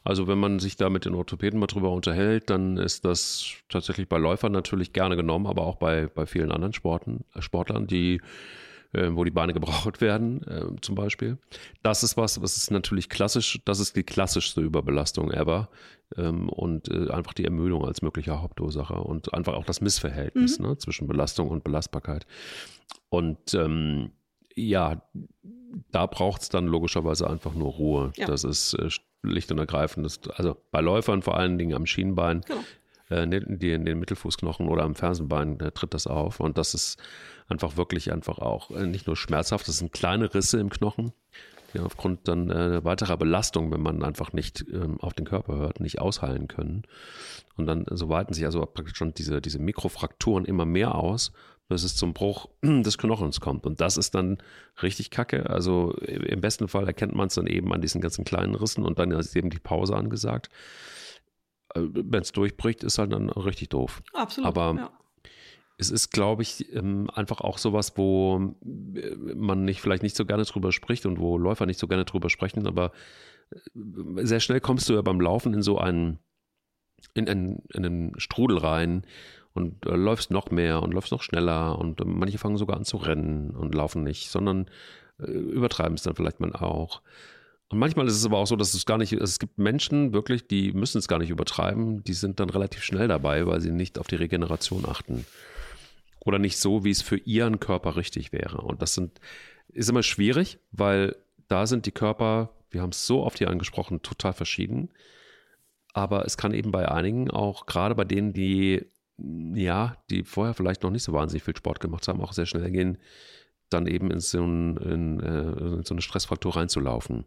Also wenn man sich da mit den Orthopäden mal drüber unterhält, dann ist das tatsächlich bei Läufern natürlich gerne genommen, aber auch bei, bei vielen anderen Sporten, äh, Sportlern, die, äh, wo die Beine gebraucht [LAUGHS] werden, äh, zum Beispiel. Das ist was, was ist natürlich klassisch, das ist die klassischste Überbelastung ever. Ähm, und äh, einfach die Ermüdung als möglicher Hauptursache und einfach auch das Missverhältnis ne, zwischen Belastung und Belastbarkeit. Und ähm, ja, da braucht es dann logischerweise einfach nur Ruhe. Ja. Das ist äh, schlicht und ergreifend. Das, also bei Läufern vor allen Dingen am Schienbein, Genau. Äh, in den Mittelfußknochen oder am Fersenbein da tritt das auf. Und das ist einfach wirklich einfach auch äh, nicht nur schmerzhaft, das sind kleine Risse im Knochen, die aufgrund dann äh, weiterer Belastung, wenn man einfach nicht ähm, auf den Körper hört, nicht ausheilen können. Und dann so weiten sich also praktisch schon diese, diese Mikrofrakturen immer mehr aus, bis es zum Bruch [CLEARS THROAT] des Knochens kommt. Und das ist dann richtig kacke. Also im besten Fall erkennt man es dann eben an diesen ganzen kleinen Rissen und dann ist eben die Pause angesagt. Wenn es durchbricht, ist halt dann richtig doof. Absolut. Aber ja. es ist, glaube ich, ähm, einfach auch sowas, wo äh, man nicht vielleicht nicht so gerne drüber spricht und wo Läufer nicht so gerne drüber sprechen, aber äh, sehr schnell kommst du ja beim Laufen in so einen, in einen, in einen Strudel rein und äh, läufst noch mehr und läufst noch schneller und äh, manche fangen sogar an zu rennen und laufen nicht, sondern äh, übertreiben es dann vielleicht mal auch. Und manchmal ist es aber auch so, dass es gar nicht, es gibt Menschen wirklich, die müssen es gar nicht übertreiben, die sind dann relativ schnell dabei, weil sie nicht auf die Regeneration achten. Oder nicht so, wie es für ihren Körper richtig wäre. Und das sind, ist immer schwierig, weil da sind die Körper, wir haben es so oft hier angesprochen, total verschieden. Aber es kann eben bei einigen auch, gerade bei denen, die, ja, die vorher vielleicht noch nicht so wahnsinnig viel Sport gemacht haben, auch sehr schnell gehen, dann eben in so, ein, in, äh, in so eine Stressfraktur reinzulaufen.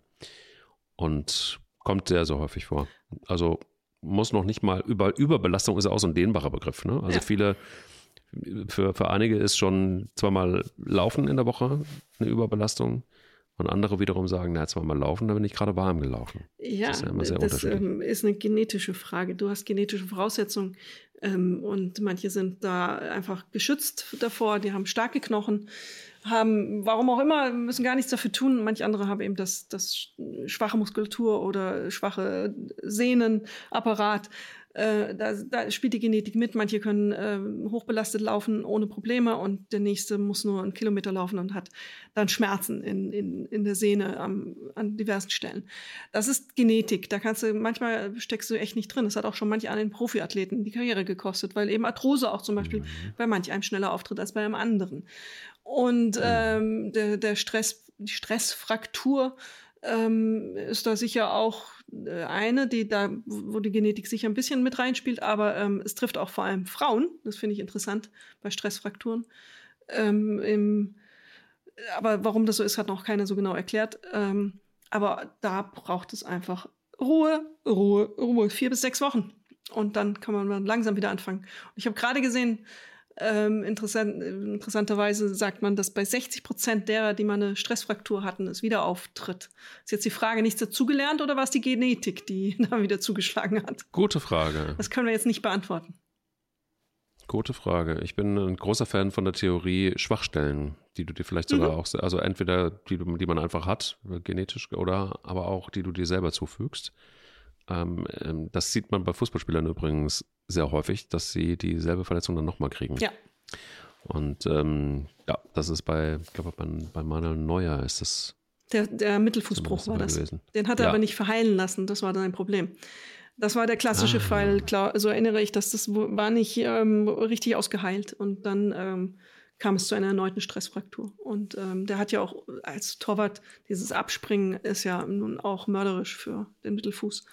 Und kommt sehr, sehr häufig vor. Also muss noch nicht mal, über, Überbelastung ist ja auch so ein dehnbarer Begriff. Ne? Also Ja. viele, für, für einige ist schon zweimal Laufen in der Woche eine Überbelastung. Und andere wiederum sagen, na, zweimal laufen, da bin ich gerade warm gelaufen. Ja, ist ja immer sehr das ähm, ist eine genetische Frage. Du hast genetische Voraussetzungen ähm, und manche sind da einfach geschützt davor, die haben starke Knochen, haben, warum auch immer, müssen gar nichts dafür tun. Manche andere haben eben das, das schwache Muskulatur oder schwache Sehnenapparat. Äh, da, da spielt die Genetik mit. Manche können äh, hochbelastet laufen ohne Probleme und der nächste muss nur einen Kilometer laufen und hat dann Schmerzen in, in, in der Sehne am, an diversen Stellen. Das ist Genetik. Da kannst du, manchmal steckst du echt nicht drin. Das hat auch schon manche an den Profiathleten die Karriere gekostet, weil eben Arthrose auch zum Beispiel bei manch einem schneller auftritt als bei einem anderen. Und ähm, der, der Stress, die Stressfraktur ähm, ist da sicher auch äh, eine, die da, wo die Genetik sicher ein bisschen mit reinspielt, aber ähm, es trifft auch vor allem Frauen. Das finde ich interessant bei Stressfrakturen. Ähm, im, aber warum das so ist, hat noch keiner so genau erklärt. Ähm, aber da braucht es einfach Ruhe, Ruhe, Ruhe. Vier bis sechs Wochen. Und dann kann man langsam wieder anfangen. Ich habe gerade gesehen, ähm, interessant, interessanterweise sagt man, dass bei 60 Prozent derer, die mal eine Stressfraktur hatten, es wieder auftritt. Ist jetzt die Frage, nichts dazugelernt oder war es die Genetik, die [LAUGHS] da wieder zugeschlagen hat? Gute Frage. Das können wir jetzt nicht beantworten. Gute Frage. Ich bin ein großer Fan von der Theorie Schwachstellen, die du dir vielleicht sogar Mhm. auch, also entweder die, die man einfach hat, genetisch, oder aber auch die du dir selber zufügst. Ähm, ähm, das sieht man bei Fußballspielern übrigens sehr häufig, dass sie dieselbe Verletzung dann nochmal kriegen. Ja. Und ähm, ja, das ist bei, ich glaube, bei, bei Manuel Neuer ist das Der, der Mittelfußbruch war das. gewesen. Den hat er Ja. aber nicht verheilen lassen. Das war dann ein Problem. Das war der klassische Ah. Fall. Klar, so erinnere ich, dass das war nicht ähm, richtig ausgeheilt. Und dann ähm, kam es zu einer erneuten Stressfraktur. Und ähm, der hat ja auch als Torwart dieses Abspringen ist ja nun auch mörderisch für den Mittelfuß.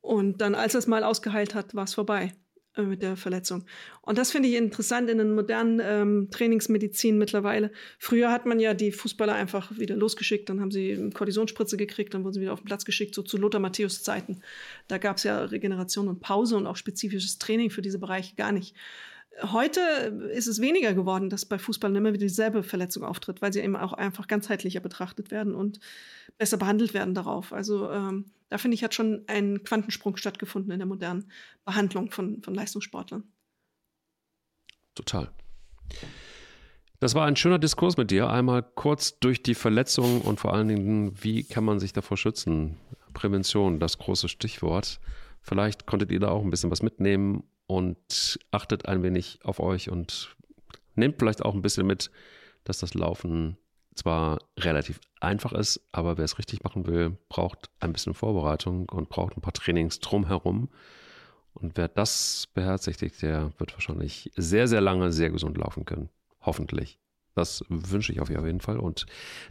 Und dann, als er es mal ausgeheilt hat, war es vorbei äh, mit der Verletzung. Und das finde ich interessant in den modernen ähm, Trainingsmedizin mittlerweile. Früher hat man ja die Fußballer einfach wieder losgeschickt, dann haben sie eine Kortisonspritze gekriegt, dann wurden sie wieder auf den Platz geschickt, so zu Lothar Matthäus Zeiten. Da gab es ja Regeneration und Pause und auch spezifisches Training für diese Bereiche gar nicht. Heute ist es weniger geworden, dass bei Fußballern immer wieder dieselbe Verletzung auftritt, weil sie eben auch einfach ganzheitlicher betrachtet werden und besser behandelt werden darauf. Also ähm, da finde ich, hat schon ein Quantensprung stattgefunden in der modernen Behandlung von, von Leistungssportlern. Total. Das war ein schöner Diskurs mit dir. Einmal kurz durch die Verletzungen und vor allen Dingen, wie kann man sich davor schützen? Prävention, das große Stichwort. Vielleicht konntet ihr da auch ein bisschen was mitnehmen und achtet ein wenig auf euch und nehmt vielleicht auch ein bisschen mit, dass das Laufen zwar relativ einfach ist, aber wer es richtig machen will, braucht ein bisschen Vorbereitung und braucht ein paar Trainings drumherum. Und wer das beherzigt, der wird wahrscheinlich sehr, sehr lange sehr gesund laufen können. Hoffentlich. Das wünsche ich auf jeden Fall. Und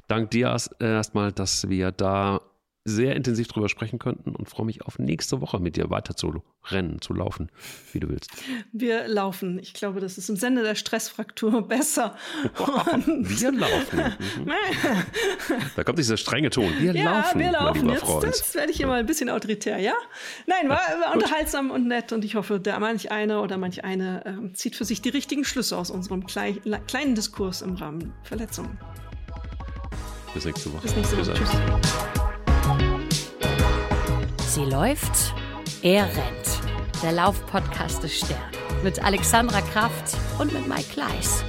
dank dir erstmal, dass wir da sehr intensiv drüber sprechen könnten und freue mich auf nächste Woche mit dir weiter zu rennen, zu laufen, wie du willst. Wir laufen. Ich glaube, das ist im Sinne der Stressfraktur [LAUGHS] besser. Wow, wir laufen. [LAUGHS] Mhm. da kommt dieser strenge Ton. Wir ja, laufen. Wir laufen. Jetzt, jetzt, werde ich hier mal ein bisschen autoritär, ja? Nein, war, war unterhaltsam und nett und ich hoffe, der manch eine oder manch eine äh, zieht für sich die richtigen Schlüsse aus unserem klei kleinen Diskurs im Rahmen Verletzungen. Bis nächste Woche. Bis nächste Woche. Tschüss. Sie läuft, er rennt. Der Laufpodcast des Stern. Mit Alexandra Kraft und mit Mike Kleiss.